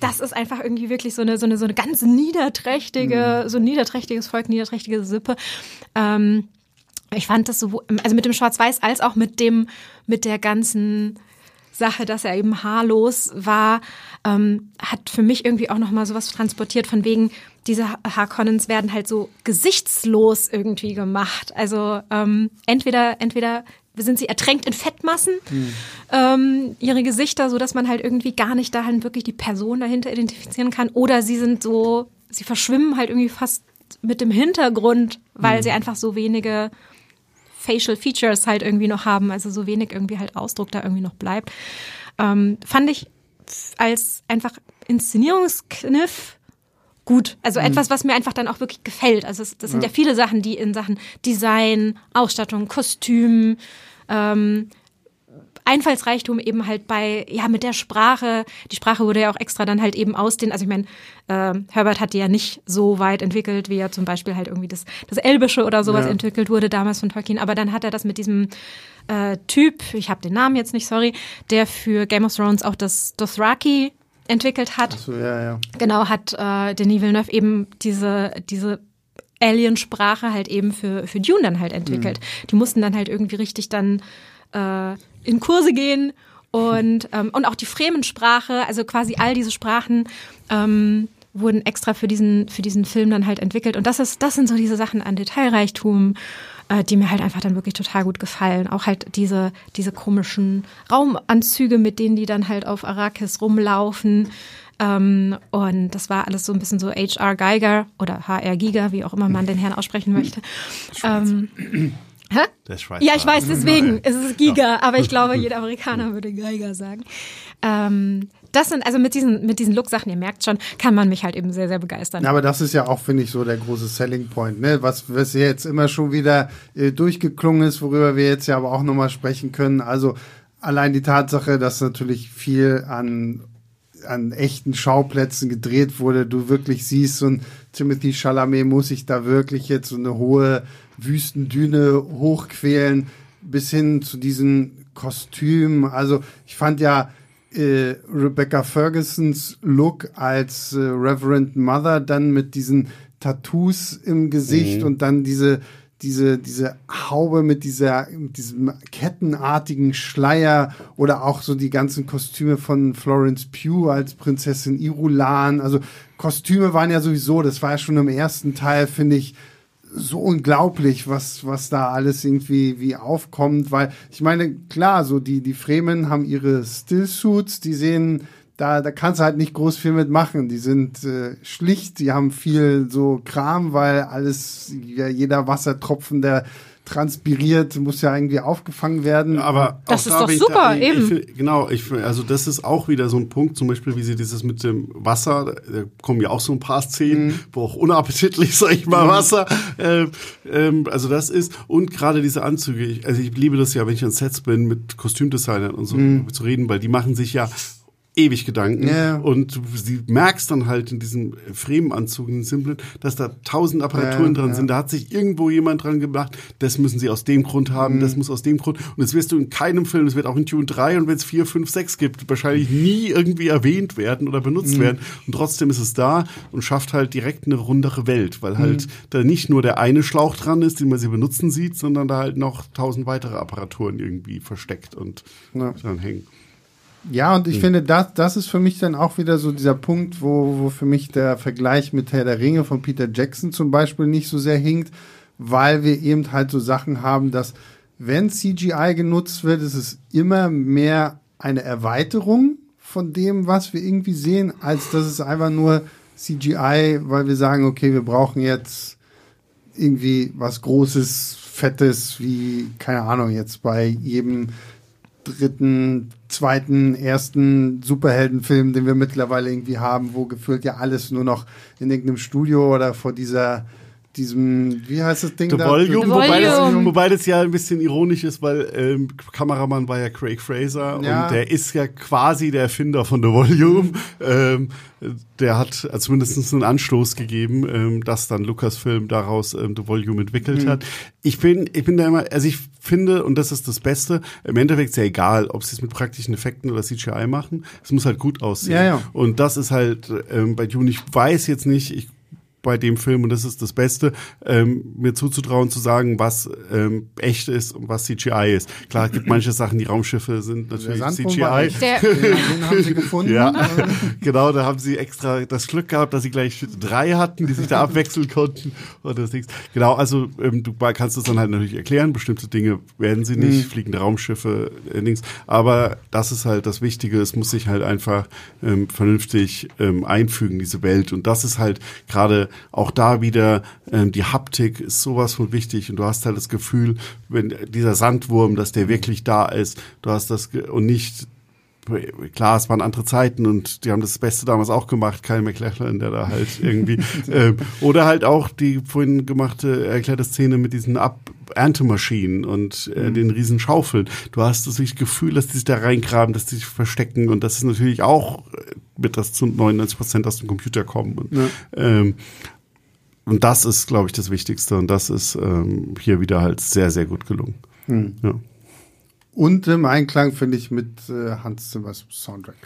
das ist einfach irgendwie wirklich so eine, so eine, so eine ganz niederträchtige niederträchtige, mhm. so ein niederträchtiges Volk, niederträchtige Sippe. Ähm, ich fand das so, also mit dem Schwarz-Weiß als auch mit dem, mit der ganzen Sache, dass er eben haarlos war, ähm, hat für mich irgendwie auch nochmal sowas transportiert von wegen, diese Harkonnens werden halt so gesichtslos irgendwie gemacht. Also ähm, entweder, entweder sind sie ertränkt in Fettmassen, hm. ähm, ihre Gesichter, so dass man halt irgendwie gar nicht da halt wirklich die Person dahinter identifizieren kann, oder sie sind so sie verschwimmen halt irgendwie fast mit dem Hintergrund, weil mhm. sie einfach so wenige Facial Features halt irgendwie noch haben, also so wenig irgendwie halt Ausdruck da irgendwie noch bleibt. Ähm, fand ich als einfach Inszenierungskniff gut. Also mhm. etwas, was mir einfach dann auch wirklich gefällt. Also es, das sind ja. ja viele Sachen, die in Sachen Design, Ausstattung, Kostüm, ähm, Einfallsreichtum eben halt bei, ja, mit der Sprache. Die Sprache wurde ja auch extra dann halt eben aus den, also ich meine, äh, Herbert hat die ja nicht so weit entwickelt, wie ja zum Beispiel halt irgendwie das, das Elbische oder sowas ja. entwickelt wurde damals von Tolkien. Aber dann hat er das mit diesem äh, Typ, ich habe den Namen jetzt nicht, sorry, der für Game of Thrones auch das Dothraki entwickelt hat. Ach so, ja, ja. Genau, hat äh, Denis Villeneuve eben diese, diese Aliensprache halt eben für, für Dune dann halt entwickelt. Mhm. Die mussten dann halt irgendwie richtig dann äh, in Kurse gehen und, ähm, und auch die Fremensprache, also quasi all diese Sprachen ähm, wurden extra für diesen, für diesen Film dann halt entwickelt. Und das ist, das sind so diese Sachen an Detailreichtum, äh, die mir halt einfach dann wirklich total gut gefallen. Auch halt diese, diese komischen Raumanzüge, mit denen die dann halt auf Arrakis rumlaufen. Ähm, und das war alles so ein bisschen so HR Geiger oder HR Giga, wie auch immer man den Herrn aussprechen möchte. Ähm, Hä? Der Schweizer. Ja, ich weiß, deswegen ist es Giga, ja. aber ich glaube, jeder Amerikaner würde Geiger sagen. Ähm, das sind, also mit diesen, mit diesen Look-Sachen, ihr merkt schon, kann man mich halt eben sehr, sehr begeistern. Ja, aber das ist ja auch, finde ich, so der große Selling Point, ne? Was, was jetzt immer schon wieder äh, durchgeklungen ist, worüber wir jetzt ja aber auch nochmal sprechen können. Also allein die Tatsache, dass natürlich viel an an echten Schauplätzen gedreht wurde, du wirklich siehst, so ein Timothy Chalamet muss sich da wirklich jetzt so eine hohe Wüstendüne hochquälen, bis hin zu diesen Kostümen. Also ich fand ja äh, Rebecca Fergusons Look als äh, Reverend Mother dann mit diesen Tattoos im Gesicht mhm. und dann diese diese, diese Haube mit dieser, mit diesem kettenartigen Schleier oder auch so die ganzen Kostüme von Florence Pugh als Prinzessin Irulan. Also Kostüme waren ja sowieso, das war ja schon im ersten Teil, finde ich, so unglaublich, was, was da alles irgendwie wie aufkommt, weil ich meine, klar, so die, die Fremen haben ihre Stillsuits, die sehen, da, da kannst du halt nicht groß viel mitmachen. Die sind äh, schlicht, die haben viel so Kram, weil alles, ja, jeder Wassertropfen, der transpiriert, muss ja irgendwie aufgefangen werden. Aber das ist da doch super, da, ich, eben. Ich genau, ich, also das ist auch wieder so ein Punkt, zum Beispiel, wie sie dieses mit dem Wasser, da kommen ja auch so ein paar Szenen, mhm. wo auch unappetitlich, sag ich mal, mhm. Wasser. Ähm, ähm, also das ist, und gerade diese Anzüge, ich, also ich liebe das ja, wenn ich an Sets bin, mit Kostümdesignern und so mhm. zu reden, weil die machen sich ja ewig Gedanken. Yeah. Und du sie merkst dann halt in diesem Fremenanzug, in den Simplen, dass da tausend Apparaturen ja, dran ja. sind. Da hat sich irgendwo jemand dran gemacht, das müssen sie aus dem Grund haben, mhm. das muss aus dem Grund. Und das wirst du in keinem Film, das wird auch in Tune 3 und wenn es 4, 5, 6 gibt, wahrscheinlich nie irgendwie erwähnt werden oder benutzt mhm. werden. Und trotzdem ist es da und schafft halt direkt eine rundere Welt, weil halt mhm. da nicht nur der eine Schlauch dran ist, den man sie benutzen sieht, sondern da halt noch tausend weitere Apparaturen irgendwie versteckt und ja. dran hängen. Ja, und ich mhm. finde, das, das ist für mich dann auch wieder so dieser Punkt, wo, wo für mich der Vergleich mit Herr der Ringe von Peter Jackson zum Beispiel nicht so sehr hinkt, weil wir eben halt so Sachen haben, dass wenn CGI genutzt wird, ist es immer mehr eine Erweiterung von dem, was wir irgendwie sehen, als dass es einfach nur CGI, weil wir sagen, okay, wir brauchen jetzt irgendwie was Großes, Fettes, wie, keine Ahnung, jetzt bei jedem dritten, zweiten, ersten Superheldenfilm, den wir mittlerweile irgendwie haben, wo gefühlt ja alles nur noch in irgendeinem Studio oder vor dieser diesem, wie heißt das Ding The da? Volume, The Wobei, das, wobei das ja ein bisschen ironisch ist, weil ähm, Kameramann war ja Craig Fraser ja. und der ist ja quasi der Erfinder von The Volume. ähm, der hat zumindest einen Anstoß gegeben, ähm, dass dann Lucasfilm daraus ähm, The Volume entwickelt mhm. hat. Ich bin, ich bin da immer, also ich finde, und das ist das Beste, im Endeffekt ist ja egal, ob sie es mit praktischen Effekten oder CGI machen, es muss halt gut aussehen. Ja, ja. Und das ist halt ähm, bei Dune, ich weiß jetzt nicht, ich bei dem Film, und das ist das Beste, ähm, mir zuzutrauen, zu sagen, was ähm, echt ist und was CGI ist. Klar, es gibt manche Sachen, die Raumschiffe sind natürlich CGI. Der, den haben sie gefunden. Ja, genau, da haben sie extra das Glück gehabt, dass sie gleich drei hatten, die sich da abwechseln konnten. Und das. Genau, also ähm, du kannst es dann halt natürlich erklären, bestimmte Dinge werden sie nicht, mhm. fliegende Raumschiffe, äh, Dings. Aber das ist halt das Wichtige, es muss sich halt einfach ähm, vernünftig ähm, einfügen, diese Welt. Und das ist halt gerade auch da wieder ähm, die Haptik ist sowas von wichtig und du hast halt das Gefühl, wenn dieser Sandwurm, dass der wirklich da ist, du hast das und nicht klar, es waren andere Zeiten und die haben das Beste damals auch gemacht, Kyle McLachlan, der da halt irgendwie ähm, oder halt auch die vorhin gemachte erklärte Szene mit diesen Ab Erntemaschinen und äh, mhm. den riesen Schaufeln. Du hast das Gefühl, dass die sich da reingraben, dass die sich verstecken und das ist natürlich auch mit das zu 99 Prozent aus dem Computer kommen. Und, ja. ähm, und das ist, glaube ich, das Wichtigste. Und das ist ähm, hier wieder halt sehr, sehr gut gelungen. Mhm. Ja. Und im Einklang, finde ich, mit äh, Hans Zimmers Soundtrack.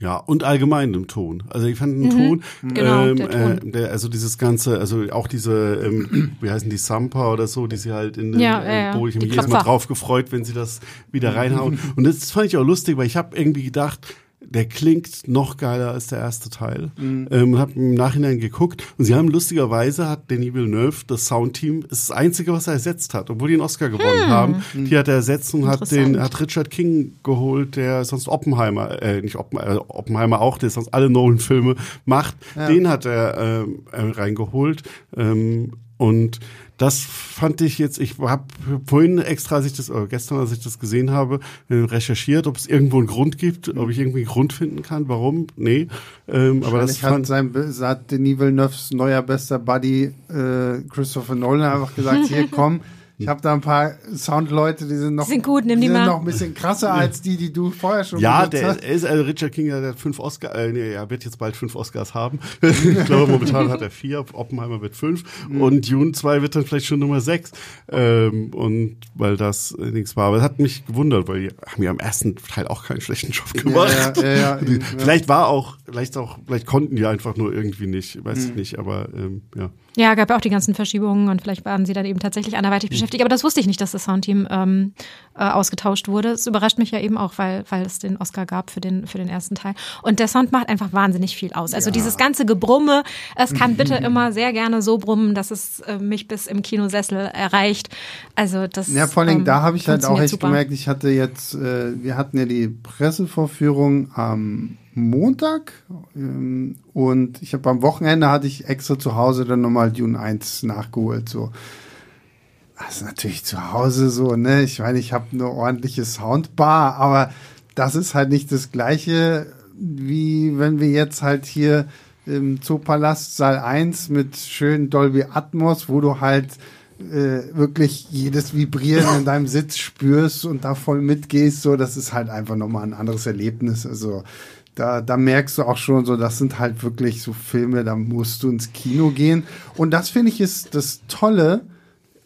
Ja, und allgemein im Ton. Also ich fand den mhm, Ton, genau, ähm, der Ton. Äh, der, also dieses ganze, also auch diese, ähm, wie heißen die Sampa oder so, die sie halt in den, ja, ja, äh, wo ich mich jedes Mal drauf gefreut, wenn sie das wieder reinhauen. und das fand ich auch lustig, weil ich habe irgendwie gedacht, der klingt noch geiler als der erste Teil. Mhm. Ähm, habe im Nachhinein geguckt und sie haben lustigerweise hat Denis Villeneuve das Soundteam ist das einzige, was er ersetzt hat, obwohl die einen Oscar gewonnen hm. haben. Die hat er ersetzt und hat den hat Richard King geholt, der sonst Oppenheimer, äh, nicht Oppenheimer, äh, Oppenheimer auch, der sonst alle Nolan-Filme macht. Ja. Den hat er ähm, äh, reingeholt ähm, und das fand ich jetzt, ich habe vorhin extra, als ich das, oder gestern, als ich das gesehen habe, äh, recherchiert, ob es irgendwo einen Grund gibt, ob ich irgendwie einen Grund finden kann, warum. Nee. Ähm, aber das hat sein hat Denis Villeneuve's neuer bester Buddy äh, Christopher Nolan einfach gesagt, hier komm, ich habe da ein paar Soundleute, die sind noch, sind gut, nimm die, die sind noch ein bisschen krasser als die, die du vorher schon Ja, der hast. ist also Richard King, der hat fünf Oscars, äh, nee, er wird jetzt bald fünf Oscars haben. ich glaube, momentan hat er vier, Oppenheimer wird fünf mhm. und Dune 2 wird dann vielleicht schon Nummer sechs. Ähm, und weil das äh, nichts war. Aber es hat mich gewundert, weil die haben ja am ersten Teil auch keinen schlechten Job gemacht. Ja, ja, ja, vielleicht war auch, vielleicht auch, vielleicht konnten die einfach nur irgendwie nicht, weiß mhm. ich nicht, aber ähm, ja. Ja, gab auch die ganzen Verschiebungen und vielleicht waren sie dann eben tatsächlich anderweitig beschäftigt heftig. Aber das wusste ich nicht, dass das Soundteam ähm, äh, ausgetauscht wurde. Es überrascht mich ja eben auch, weil, weil es den Oscar gab für den, für den ersten Teil. Und der Sound macht einfach wahnsinnig viel aus. Also Ja. dieses ganze Gebrumme, es kann bitte immer sehr gerne so brummen, dass es äh, mich bis im Kinosessel erreicht. Also das Ja, vor allem ähm, da habe ich halt auch echt super. gemerkt, ich hatte jetzt, äh, wir hatten ja die Pressevorführung am Montag ähm, und ich habe am Wochenende hatte ich extra zu Hause dann nochmal Dune 1 nachgeholt. So. Das ist natürlich zu Hause so, ne? Ich meine, ich habe eine ordentliche Soundbar, aber das ist halt nicht das gleiche, wie wenn wir jetzt halt hier im Zoopalast Saal 1 mit schön Dolby Atmos, wo du halt äh, wirklich jedes Vibrieren in deinem Sitz spürst und da voll mitgehst, so, das ist halt einfach nochmal ein anderes Erlebnis. Also da, da merkst du auch schon so, das sind halt wirklich so Filme, da musst du ins Kino gehen. Und das finde ich ist das Tolle,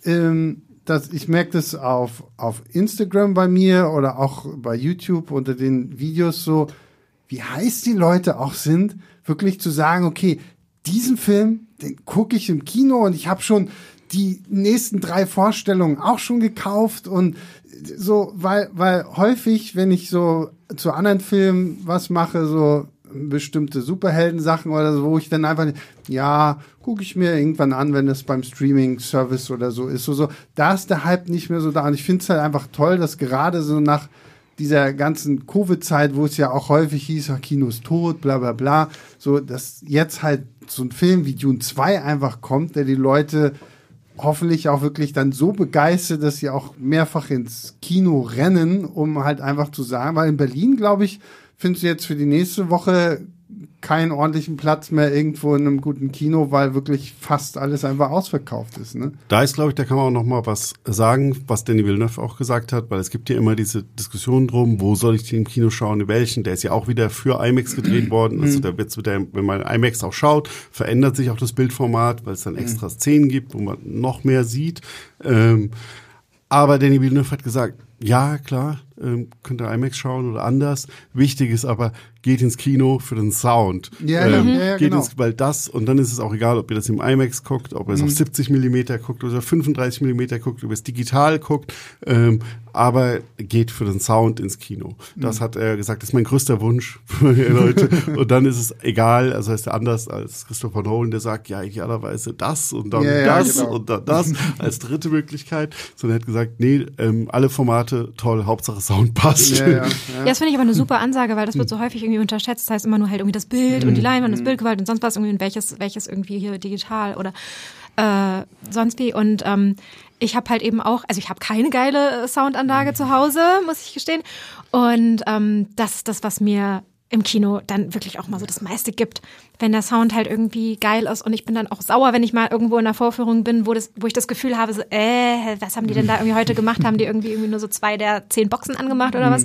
ähm, dass ich merke das auf, auf Instagram bei mir oder auch bei YouTube unter den Videos so, wie heiß die Leute auch sind, wirklich zu sagen, okay, diesen Film, den gucke ich im Kino und ich habe schon die nächsten drei Vorstellungen auch schon gekauft und so, weil, weil häufig, wenn ich so zu anderen Filmen was mache, so bestimmte Superhelden-Sachen oder so, wo ich dann einfach, ja, gucke ich mir irgendwann an, wenn das beim Streaming-Service oder so ist. So, so, da ist der Hype nicht mehr so da. Und ich finde es halt einfach toll, dass gerade so nach dieser ganzen Covid-Zeit, wo es ja auch häufig hieß, Kino ist tot, bla bla bla, so, dass jetzt halt so ein Film wie Dune 2 einfach kommt, der die Leute hoffentlich auch wirklich dann so begeistert, dass sie auch mehrfach ins Kino rennen, um halt einfach zu sagen, weil in Berlin, glaube ich, findest du jetzt für die nächste Woche keinen ordentlichen Platz mehr irgendwo in einem guten Kino, weil wirklich fast alles einfach ausverkauft ist. Ne? Da ist, glaube ich, da kann man auch noch mal was sagen, was Danny Villeneuve auch gesagt hat, weil es gibt ja immer diese Diskussion drum, wo soll ich den im Kino schauen, in welchen. Der ist ja auch wieder für IMAX gedreht worden. Also da wird's mit der, wenn man IMAX auch schaut, verändert sich auch das Bildformat, weil es dann extra Szenen gibt, wo man noch mehr sieht. Ähm, aber Danny Villeneuve hat gesagt, ja, klar, ähm, könnt ihr IMAX schauen oder anders. Wichtig ist aber, geht ins Kino für den Sound. Ja, ähm, ja, ja, geht genau. ins, weil das, und dann ist es auch egal, ob ihr das im IMAX guckt, ob ihr es auf 70 Millimeter guckt oder 35 Millimeter guckt, ob ihr es digital guckt, ähm, aber geht für den Sound ins Kino. Das hat er gesagt, das ist mein größter Wunsch für die Leute. und dann ist es egal, also ist er anders als Christopher Nolan, der sagt, ja, idealerweise das und dann ja, das genau. und dann das als dritte Möglichkeit, sondern er hat gesagt, nee, ähm, alle Formate toll, Hauptsache Sound passt. Ja, ja, Ja, das finde ich aber eine super Ansage, weil das wird so häufig irgendwie unterschätzt. Das heißt immer nur halt irgendwie das Bild und die Leinwand, das Bildgewalt und sonst was irgendwie und welches, welches irgendwie hier digital oder äh, sonst wie. Und ähm, ich habe halt eben auch, also ich habe keine geile Soundanlage zu Hause, muss ich gestehen. Und ähm, das ist das, was mir im Kino dann wirklich auch mal so das meiste gibt, wenn der Sound halt irgendwie geil ist und ich bin dann auch sauer, wenn ich mal irgendwo in der Vorführung bin, wo, das, wo ich das Gefühl habe, so, äh, was haben die denn da irgendwie heute gemacht? Haben die irgendwie irgendwie nur so zwei der zehn Boxen angemacht oder was?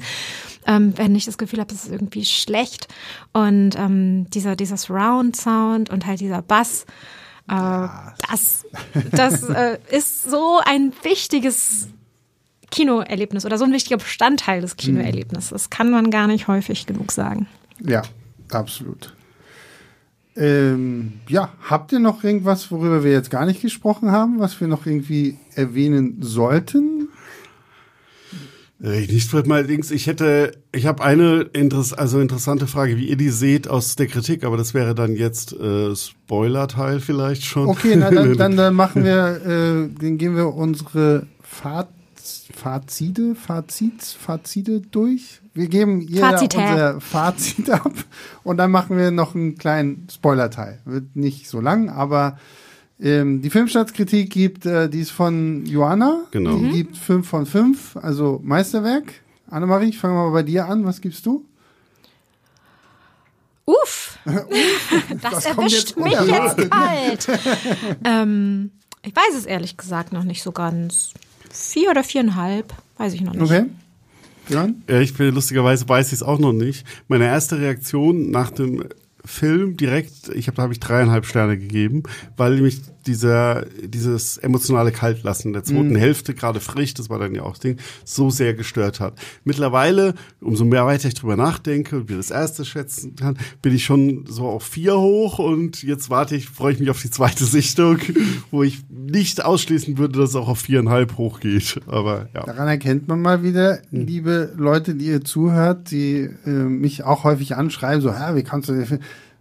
Ähm, wenn ich das Gefühl habe, das ist irgendwie schlecht und ähm, dieser, dieser Surround-Sound und halt dieser Bass, äh, das, das äh, ist so ein wichtiges Kinoerlebnis oder so ein wichtiger Bestandteil des Kinoerlebnisses. Das kann man gar nicht häufig genug sagen. Ja, absolut. Ähm, ja, habt ihr noch irgendwas, worüber wir jetzt gar nicht gesprochen haben, was wir noch irgendwie erwähnen sollten? Äh, Nicht wird mal Dings. Ich hätte, ich habe eine Interess also interessante Frage, wie ihr die seht aus der Kritik, aber das wäre dann jetzt äh, Spoiler-Teil vielleicht schon. Okay, na, dann, dann, dann machen wir, äh, dann gehen wir unsere Faz Fazide, Fazits, Fazide durch. Wir geben jeder Fazite. unser Fazit ab und dann machen wir noch einen kleinen Spoiler-Teil. Wird nicht so lang, aber ähm, die Filmstadtkritik gibt, äh, die ist von Joanna. Genau. Die gibt 5 von 5, also Meisterwerk. Annemarie, ich fange mal bei dir an. Was gibst du? Uff, das, Das erwischt jetzt mich jetzt kalt. ähm, ich weiß es ehrlich gesagt noch nicht so ganz. Vier oder viereinhalb, weiß ich noch nicht. Okay. Björn? Ja, ich bin lustigerweise weiß ich es auch noch nicht. Meine erste Reaktion nach dem Film direkt, ich habe da habe ich dreieinhalb Sterne gegeben, weil mich dieser dieses emotionale Kaltlassen der zweiten mhm. Hälfte gerade frisch, das war dann ja auch das Ding, so sehr gestört hat. Mittlerweile, umso mehr weiter ich drüber nachdenke und wie das erste schätzen kann, bin ich schon so auf vier hoch und jetzt warte ich, freue ich mich auf die zweite Sichtung, wo ich nicht ausschließen würde, dass es auch auf viereinhalb hochgeht. Aber ja. Daran erkennt man mal wieder, hm. liebe Leute, die ihr zuhört, die äh, mich auch häufig anschreiben, so, ja, wie kannst du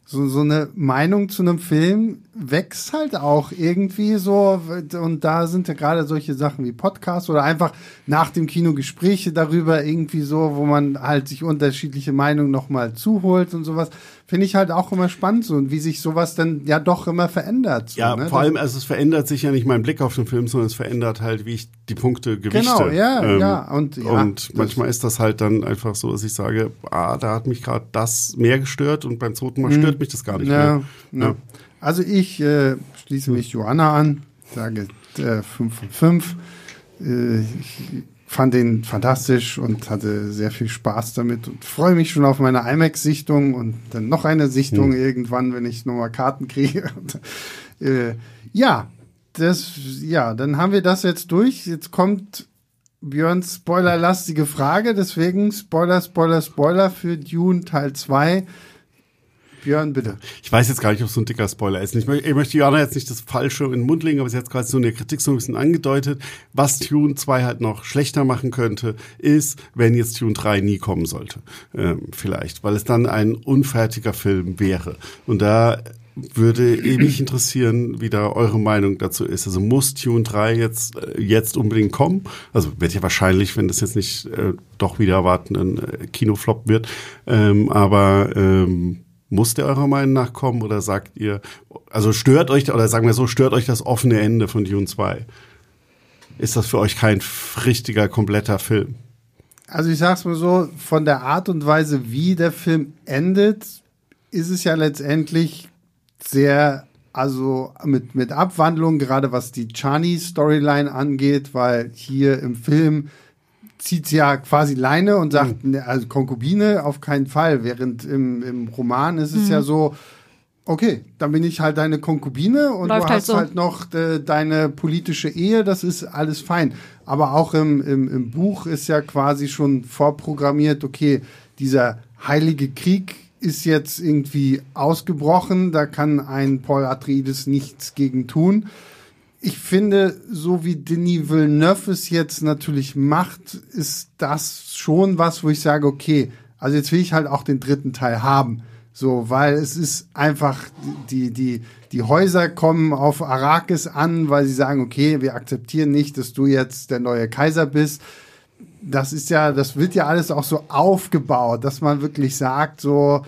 so, so eine Meinung zu einem Film wächst halt auch irgendwie so. Und da sind ja gerade solche Sachen wie Podcasts oder einfach nach dem Kino Gespräche darüber irgendwie so, wo man halt sich unterschiedliche Meinungen nochmal zuholt und sowas. Finde ich halt auch immer spannend so und wie sich sowas dann ja doch immer verändert. So, ja, ne? vor allem, also es verändert sich ja nicht mein Blick auf den Film, sondern es verändert halt, wie ich die Punkte gewichte. Genau, ja, ähm, ja. Und, ja, und manchmal ist das halt dann einfach so, dass ich sage, ah, da hat mich gerade das mehr gestört und beim zweiten Mal mhm. Stört mich das gar nicht ja, mehr. Ja. Also ich äh, schließe mich Joanna an, sage äh, 5 von 5. Äh, ich fand den fantastisch und hatte sehr viel Spaß damit und freue mich schon auf meine IMAX-Sichtung und dann noch eine Sichtung hm. irgendwann, wenn ich nochmal Karten kriege. Und, äh, ja, das, ja, dann haben wir das jetzt durch. Jetzt kommt Björns spoilerlastige Frage, deswegen Spoiler, Spoiler, Spoiler für Dune Teil 2. Björn, bitte. Ich weiß jetzt gar nicht, ob so ein dicker Spoiler ist. Ich, möchte, ich möchte Johanna jetzt nicht das Falsche in den Mund legen, aber sie hat gerade so in Kritik so ein bisschen angedeutet. Was Tune 2 halt noch schlechter machen könnte, ist, wenn jetzt Tune 3 nie kommen sollte. Ähm, vielleicht, weil es dann ein unfertiger Film wäre. Und da würde mich interessieren, wie da eure Meinung dazu ist. Also muss Tune 3 jetzt, äh, jetzt unbedingt kommen? Also wird ja wahrscheinlich, wenn das jetzt nicht äh, doch wieder erwarten, ein äh, Kinoflop wird. Ähm, aber ähm, muss der eurer Meinung nach kommen oder sagt ihr, also stört euch, oder sagen wir so, stört euch das offene Ende von Dune 2? Ist das für euch kein richtiger, kompletter Film? Also ich sag's mal so, von der Art und Weise, wie der Film endet, ist es ja letztendlich sehr, also mit, mit Abwandlung, gerade was die Chani-Storyline angeht, weil hier im Film zieht sie ja quasi Leine und sagt, mhm. also Konkubine auf keinen Fall. Während im, im Roman ist es mhm. ja so, okay, dann bin ich halt deine Konkubine und Läuft du halt hast so. halt noch äh, deine politische Ehe, das ist alles fein. Aber auch im, im, im Buch ist ja quasi schon vorprogrammiert, okay, dieser heilige Krieg ist jetzt irgendwie ausgebrochen, da kann ein Paul Atreides nichts gegen tun ich finde, so wie Denis Villeneuve es jetzt natürlich macht, ist das schon was, wo ich sage, okay, also jetzt will ich halt auch den dritten Teil haben. So, weil es ist einfach, die, die, die Häuser kommen auf Arrakis an, weil sie sagen, okay, wir akzeptieren nicht, dass du jetzt der neue Kaiser bist. Das ist ja, das wird ja alles auch so aufgebaut, dass man wirklich sagt, so,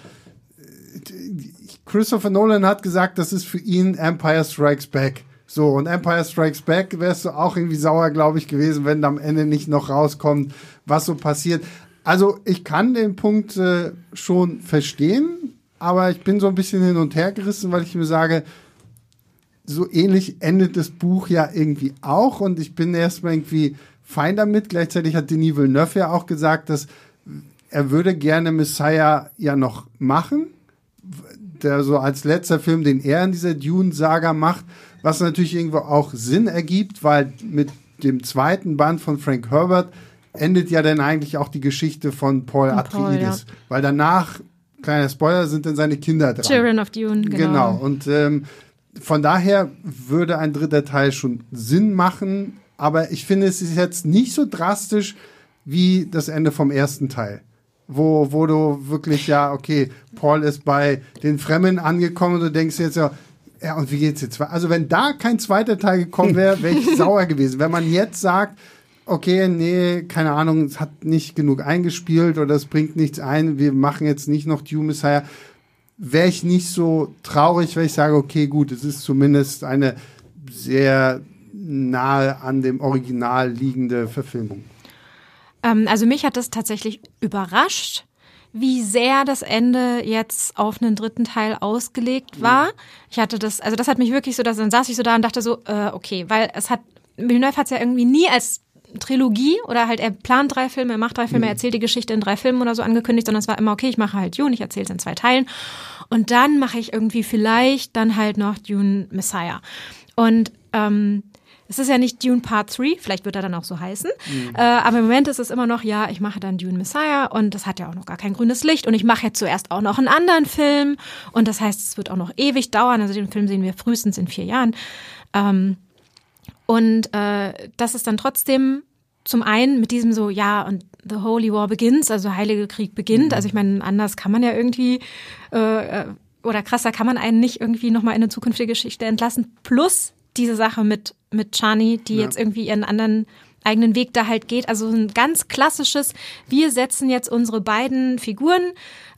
Christopher Nolan hat gesagt, das ist für ihn Empire Strikes Back. So, und Empire Strikes Back wärst du auch irgendwie sauer, glaube ich, gewesen, wenn am Ende nicht noch rauskommt, was so passiert. Also, ich kann den Punkt äh, schon verstehen, aber ich bin so ein bisschen hin und her gerissen, weil ich mir sage, so ähnlich endet das Buch ja irgendwie auch und ich bin erstmal irgendwie fein damit. Gleichzeitig hat Denis Villeneuve ja auch gesagt, dass er würde gerne Messiah ja noch machen. Der so als letzter Film, den er in dieser Dune-Saga macht was natürlich irgendwo auch Sinn ergibt, weil mit dem zweiten Band von Frank Herbert endet ja dann eigentlich auch die Geschichte von Paul Atreides, ja. weil danach, kleiner Spoiler, sind dann seine Kinder dran. Children of Dune, genau. Genau, und ähm, von daher würde ein dritter Teil schon Sinn machen, aber ich finde, es ist jetzt nicht so drastisch wie das Ende vom ersten Teil wo, wo du wirklich, ja, okay, Paul ist bei den Fremden angekommen und du denkst jetzt ja, ja, und wie geht's jetzt? Also, wenn da kein zweiter Teil gekommen wäre, wäre ich sauer gewesen. Wenn man jetzt sagt, okay, nee, keine Ahnung, es hat nicht genug eingespielt oder es bringt nichts ein, wir machen jetzt nicht noch Dune Messiah, wäre ich nicht so traurig, weil ich sage, okay, gut, es ist zumindest eine sehr nahe an dem Original liegende Verfilmung. Ähm, also mich hat das tatsächlich überrascht, wie sehr das Ende jetzt auf einen dritten Teil ausgelegt war. Ich hatte das, also das hat mich wirklich so, dass dann saß ich so da und dachte so, äh, okay, weil es hat, Villeneuve hat es ja irgendwie nie als Trilogie oder halt er plant drei Filme, er macht drei Filme, er erzählt die Geschichte in drei Filmen oder so angekündigt, sondern es war immer, okay, ich mache halt Dune, ich erzähle es in zwei Teilen und dann mache ich irgendwie vielleicht dann halt noch Dune Messiah. Und ähm, es ist ja nicht Dune Part 3, vielleicht wird er dann auch so heißen. Mhm. Äh, aber im Moment ist es immer noch, ja, ich mache dann Dune Messiah und das hat ja auch noch gar kein grünes Licht. Und ich mache jetzt zuerst auch noch einen anderen Film. Und das heißt, es wird auch noch ewig dauern. Also den Film sehen wir frühestens in vier Jahren. Ähm, und äh, das ist dann trotzdem zum einen mit diesem so, ja, und The Holy War begins, also Heilige Krieg beginnt. Mhm. Also ich meine, anders kann man ja irgendwie äh, äh oder krasser kann man einen nicht irgendwie nochmal in eine zukünftige Geschichte entlassen. Plus diese Sache mit, mit Chani, die ja. jetzt irgendwie ihren anderen eigenen Weg da halt geht. Also ein ganz klassisches, wir setzen jetzt unsere beiden Figuren,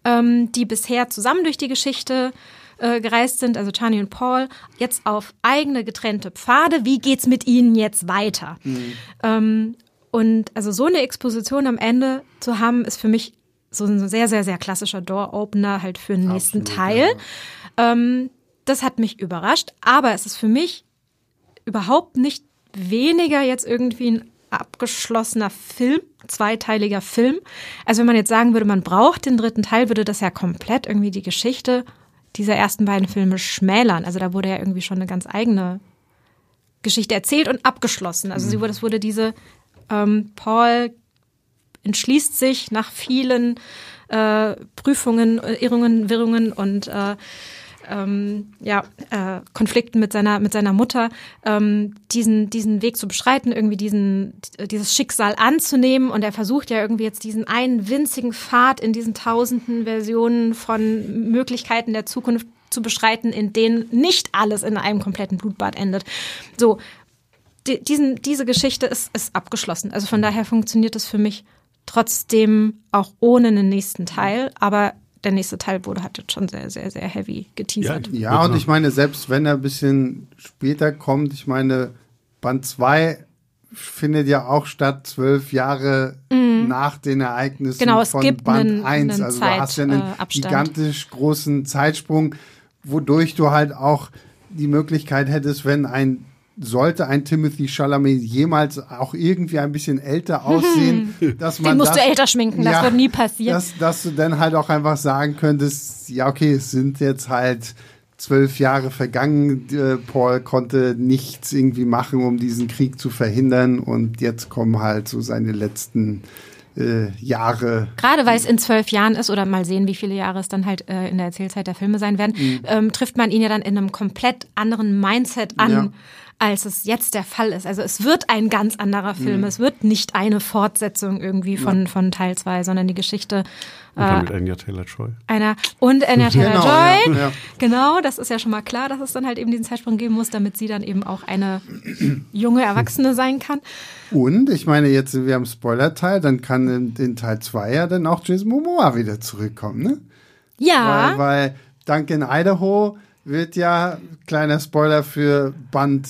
ähm, die bisher zusammen durch die Geschichte äh, gereist sind, also Chani und Paul, jetzt auf eigene getrennte Pfade. Wie geht's mit ihnen jetzt weiter? Mhm. Ähm, und also so eine Exposition am Ende zu haben, ist für mich so ein sehr, sehr, sehr klassischer Door-Opener halt für den nächsten Absolut, Teil. Ja. Ähm, das hat mich überrascht, aber es ist für mich überhaupt nicht weniger jetzt irgendwie ein abgeschlossener Film, zweiteiliger Film. Also wenn man jetzt sagen würde, man braucht den dritten Teil, würde das ja komplett irgendwie die Geschichte dieser ersten beiden Filme schmälern. Also da wurde ja irgendwie schon eine ganz eigene Geschichte erzählt und abgeschlossen. Also mhm. es wurde diese ähm, Paul entschließt sich nach vielen äh, Prüfungen, Irrungen, Wirrungen und äh, ähm, ja, äh, Konflikten mit seiner, mit seiner Mutter, ähm, diesen, diesen Weg zu beschreiten, irgendwie diesen, dieses Schicksal anzunehmen. Und er versucht ja irgendwie jetzt diesen einen winzigen Pfad in diesen tausenden Versionen von Möglichkeiten der Zukunft zu beschreiten, in denen nicht alles in einem kompletten Blutbad endet. So, die, diesen, diese Geschichte ist, ist abgeschlossen. Also von daher funktioniert es für mich trotzdem auch ohne einen nächsten Teil. Aber der nächste Teil wurde halt jetzt schon sehr, sehr, sehr heavy geteasert. Ja, ja und ich meine, selbst wenn er ein bisschen später kommt, ich meine, Band 2 findet ja auch statt zwölf Jahre mm. nach den Ereignissen genau, von Band 1. Also Zeit, du hast ja einen äh, gigantisch großen Zeitsprung, wodurch du halt auch die Möglichkeit hättest, wenn ein sollte ein Timothy Chalamet jemals auch irgendwie ein bisschen älter aussehen, dass man Den musst das, du älter schminken, das ja, wird nie passieren. Dass, dass du dann halt auch einfach sagen könntest, ja okay, es sind jetzt halt zwölf Jahre vergangen, äh, Paul konnte nichts irgendwie machen, um diesen Krieg zu verhindern und jetzt kommen halt so seine letzten äh, Jahre. Gerade weil es in zwölf Jahren ist oder mal sehen, wie viele Jahre es dann halt äh, in der Erzählzeit der Filme sein werden, mhm. ähm, trifft man ihn ja dann in einem komplett anderen Mindset an. Ja als es jetzt der Fall ist. Also es wird ein ganz anderer Film. Mhm. Es wird nicht eine Fortsetzung irgendwie von, ja. von Teil 2, sondern die Geschichte. Und dann mit Anya Taylor-Joy. Einer und Anya Taylor-Joy. Genau, ja, genau, das ist ja schon mal klar, dass es dann halt eben diesen Zeitsprung geben muss, damit sie dann eben auch eine junge Erwachsene sein kann. Und ich meine, jetzt sind wir am Spoiler-Teil, dann kann in, in Teil 2 ja dann auch Jason Momoa wieder zurückkommen, ne? Ja. Weil, weil Duncan Idaho wird ja, kleiner Spoiler für Band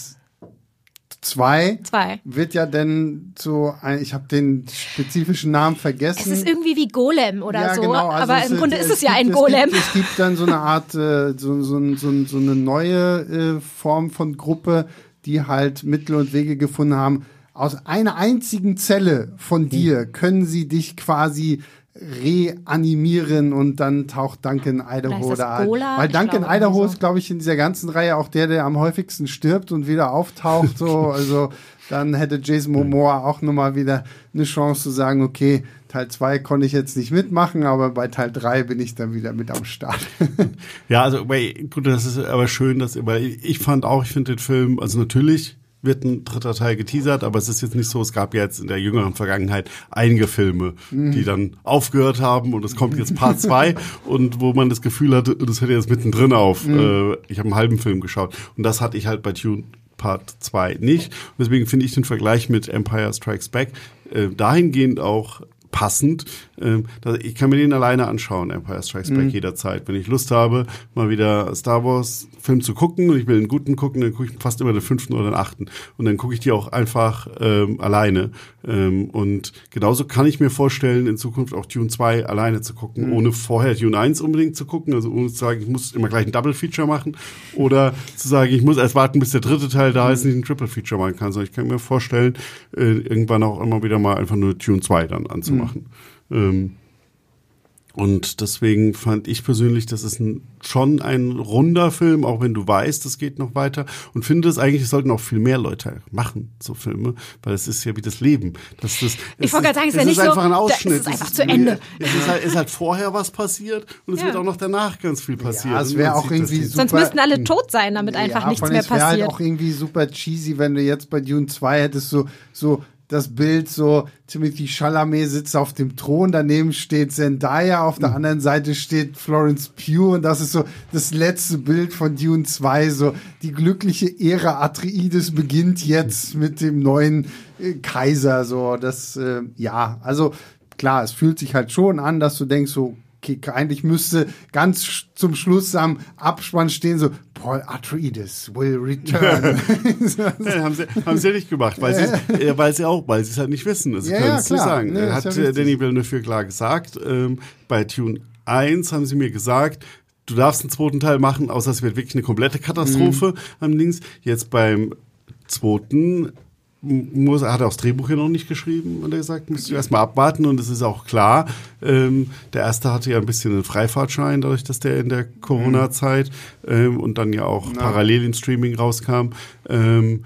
2 Zwei. wird ja denn zu, ich habe den spezifischen Namen vergessen. Es ist irgendwie wie Golem oder ja, so, genau. also aber im Grunde ist es, ja ein Golem. Es gibt, es gibt, dann so eine Art, äh, so, so, so, so eine neue äh, Form von Gruppe, die halt Mittel und Wege gefunden haben. Aus einer einzigen Zelle von dir können sie dich quasi reanimieren und dann taucht Duncan Idaho da ein. Weil Duncan glaube, Idaho ist, glaube ich, in dieser ganzen Reihe auch der, der am häufigsten stirbt und wieder auftaucht. So, also dann hätte Jason Momoa auch nochmal wieder eine Chance zu sagen, okay, Teil 2 konnte ich jetzt nicht mitmachen, aber bei Teil 3 bin ich dann wieder mit am Start. ja, also gut, das ist aber schön, dass, weil ich fand auch, ich finde den Film, also natürlich wird ein dritter Teil geteasert, aber es ist jetzt nicht so, es gab ja jetzt in der jüngeren Vergangenheit einige Filme, mhm. die dann aufgehört haben und es kommt jetzt Part 2 und wo man das Gefühl hatte, das hört jetzt mittendrin auf. Mhm. Äh, ich habe einen halben Film geschaut und das hatte ich halt bei Tune Part 2 nicht. Und deswegen finde ich den Vergleich mit Empire Strikes Back äh, dahingehend auch passend. Ähm, ich kann mir den alleine anschauen, Empire Strikes Back, mhm. jederzeit. Wenn ich Lust habe, mal wieder Star Wars Film zu gucken und ich will einen guten gucken, dann gucke ich fast immer den fünften oder den achten. Und dann gucke ich die auch einfach ähm, alleine. Ähm, und genauso kann ich mir vorstellen, in Zukunft auch Dune 2 alleine zu gucken, mhm. ohne vorher Dune 1 unbedingt zu gucken. Also ohne zu sagen, ich muss immer gleich ein Double Feature machen. Oder zu sagen, ich muss erst warten, bis der dritte Teil da ist, nicht ein Triple Feature machen kann. Sondern ich kann mir vorstellen, äh, irgendwann auch immer wieder mal einfach nur Dune 2 dann anzumachen. Mhm. Ähm, und deswegen fand ich persönlich, das ist ein, schon ein runder Film, auch wenn du weißt, es geht noch weiter. Und finde es eigentlich, es sollten auch viel mehr Leute machen, so Filme, weil es ist ja wie das Leben. Das, das, ich wollte gerade sagen, es ist ja nicht einfach ein Ausschnitt. Es ist einfach zu Ende. Es ist halt, ist halt vorher was passiert und es ja. wird auch noch danach ganz viel passieren. Ja, es wäre auch irgendwie super, Sonst müssten alle tot sein, damit einfach ja, nichts mehr passiert. Es wäre halt auch irgendwie super cheesy, wenn du jetzt bei Dune 2 hättest so, so das Bild so, Timothy Chalamet sitzt auf dem Thron, daneben steht Zendaya, auf der mhm. anderen Seite steht Florence Pugh und das ist so das letzte Bild von Dune 2, so die glückliche Ära Atreides beginnt jetzt mit dem neuen äh, Kaiser, so das, äh, ja, also klar, es fühlt sich halt schon an, dass du denkst so, eigentlich müsste ganz zum Schluss am Abspann stehen so, Paul Atreides will return. ja, haben, sie, haben sie ja nicht gemacht, weil sie, ja, weil sie auch, weil sie es halt nicht wissen. Also ja, können es nicht sagen. Nee, Hat ja Danny Villeneuve klar gesagt. Ähm, bei Tune 1 haben sie mir gesagt, du darfst einen zweiten Teil machen, außer es wird wirklich eine komplette Katastrophe mhm. am Links. Jetzt beim zweiten muss, er hat auch das Drehbuch hier noch nicht geschrieben und er gesagt, musst du erstmal abwarten und es ist auch klar, ähm, der erste hatte ja ein bisschen einen Freifahrtschein, dadurch, dass der in der Corona-Zeit ähm, und dann ja auch ja. parallel in Streaming rauskam. Ähm,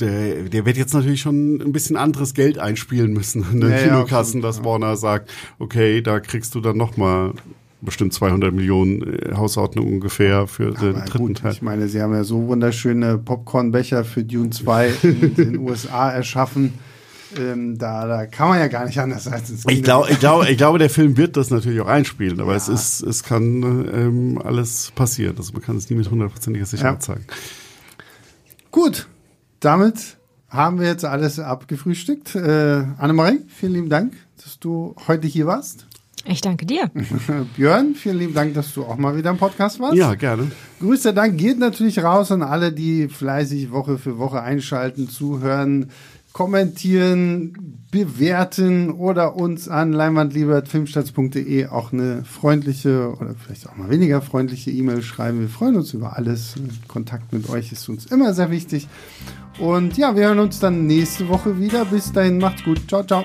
der, der wird jetzt natürlich schon ein bisschen anderes Geld einspielen müssen in den ja, Kinokassen, ja, dass Warner sagt, okay, da kriegst du dann noch mal bestimmt 200 Millionen äh, Hausordnung ungefähr für den dritten gut, Teil. Ich meine, sie haben ja so wunderschöne Popcornbecher für Dune 2 in den USA erschaffen. Ähm, da, da kann man ja gar nicht anders als ins Ich glaube, ich, glaub, ich glaube, der Film wird das natürlich auch einspielen, aber ja. es ist, es kann ähm, alles passieren. Also man kann es nie mit hundertprozentiger Sicherheit ja. sagen. Gut, damit haben wir jetzt alles abgefrühstückt. Äh, Annemarie, vielen lieben Dank, dass du heute hier warst. Ich danke dir. Björn, vielen lieben Dank, dass du auch mal wieder im Podcast warst. Ja, gerne. Grüßter Dank geht natürlich raus an alle, die fleißig Woche für Woche einschalten, zuhören, kommentieren, bewerten oder uns an leinwandliebe.filmstarts.de auch eine freundliche oder vielleicht auch mal weniger freundliche E-Mail schreiben. Wir freuen uns über alles. Kontakt mit euch ist uns immer sehr wichtig. Und ja, wir hören uns dann nächste Woche wieder. Bis dahin, macht's gut. Ciao, ciao.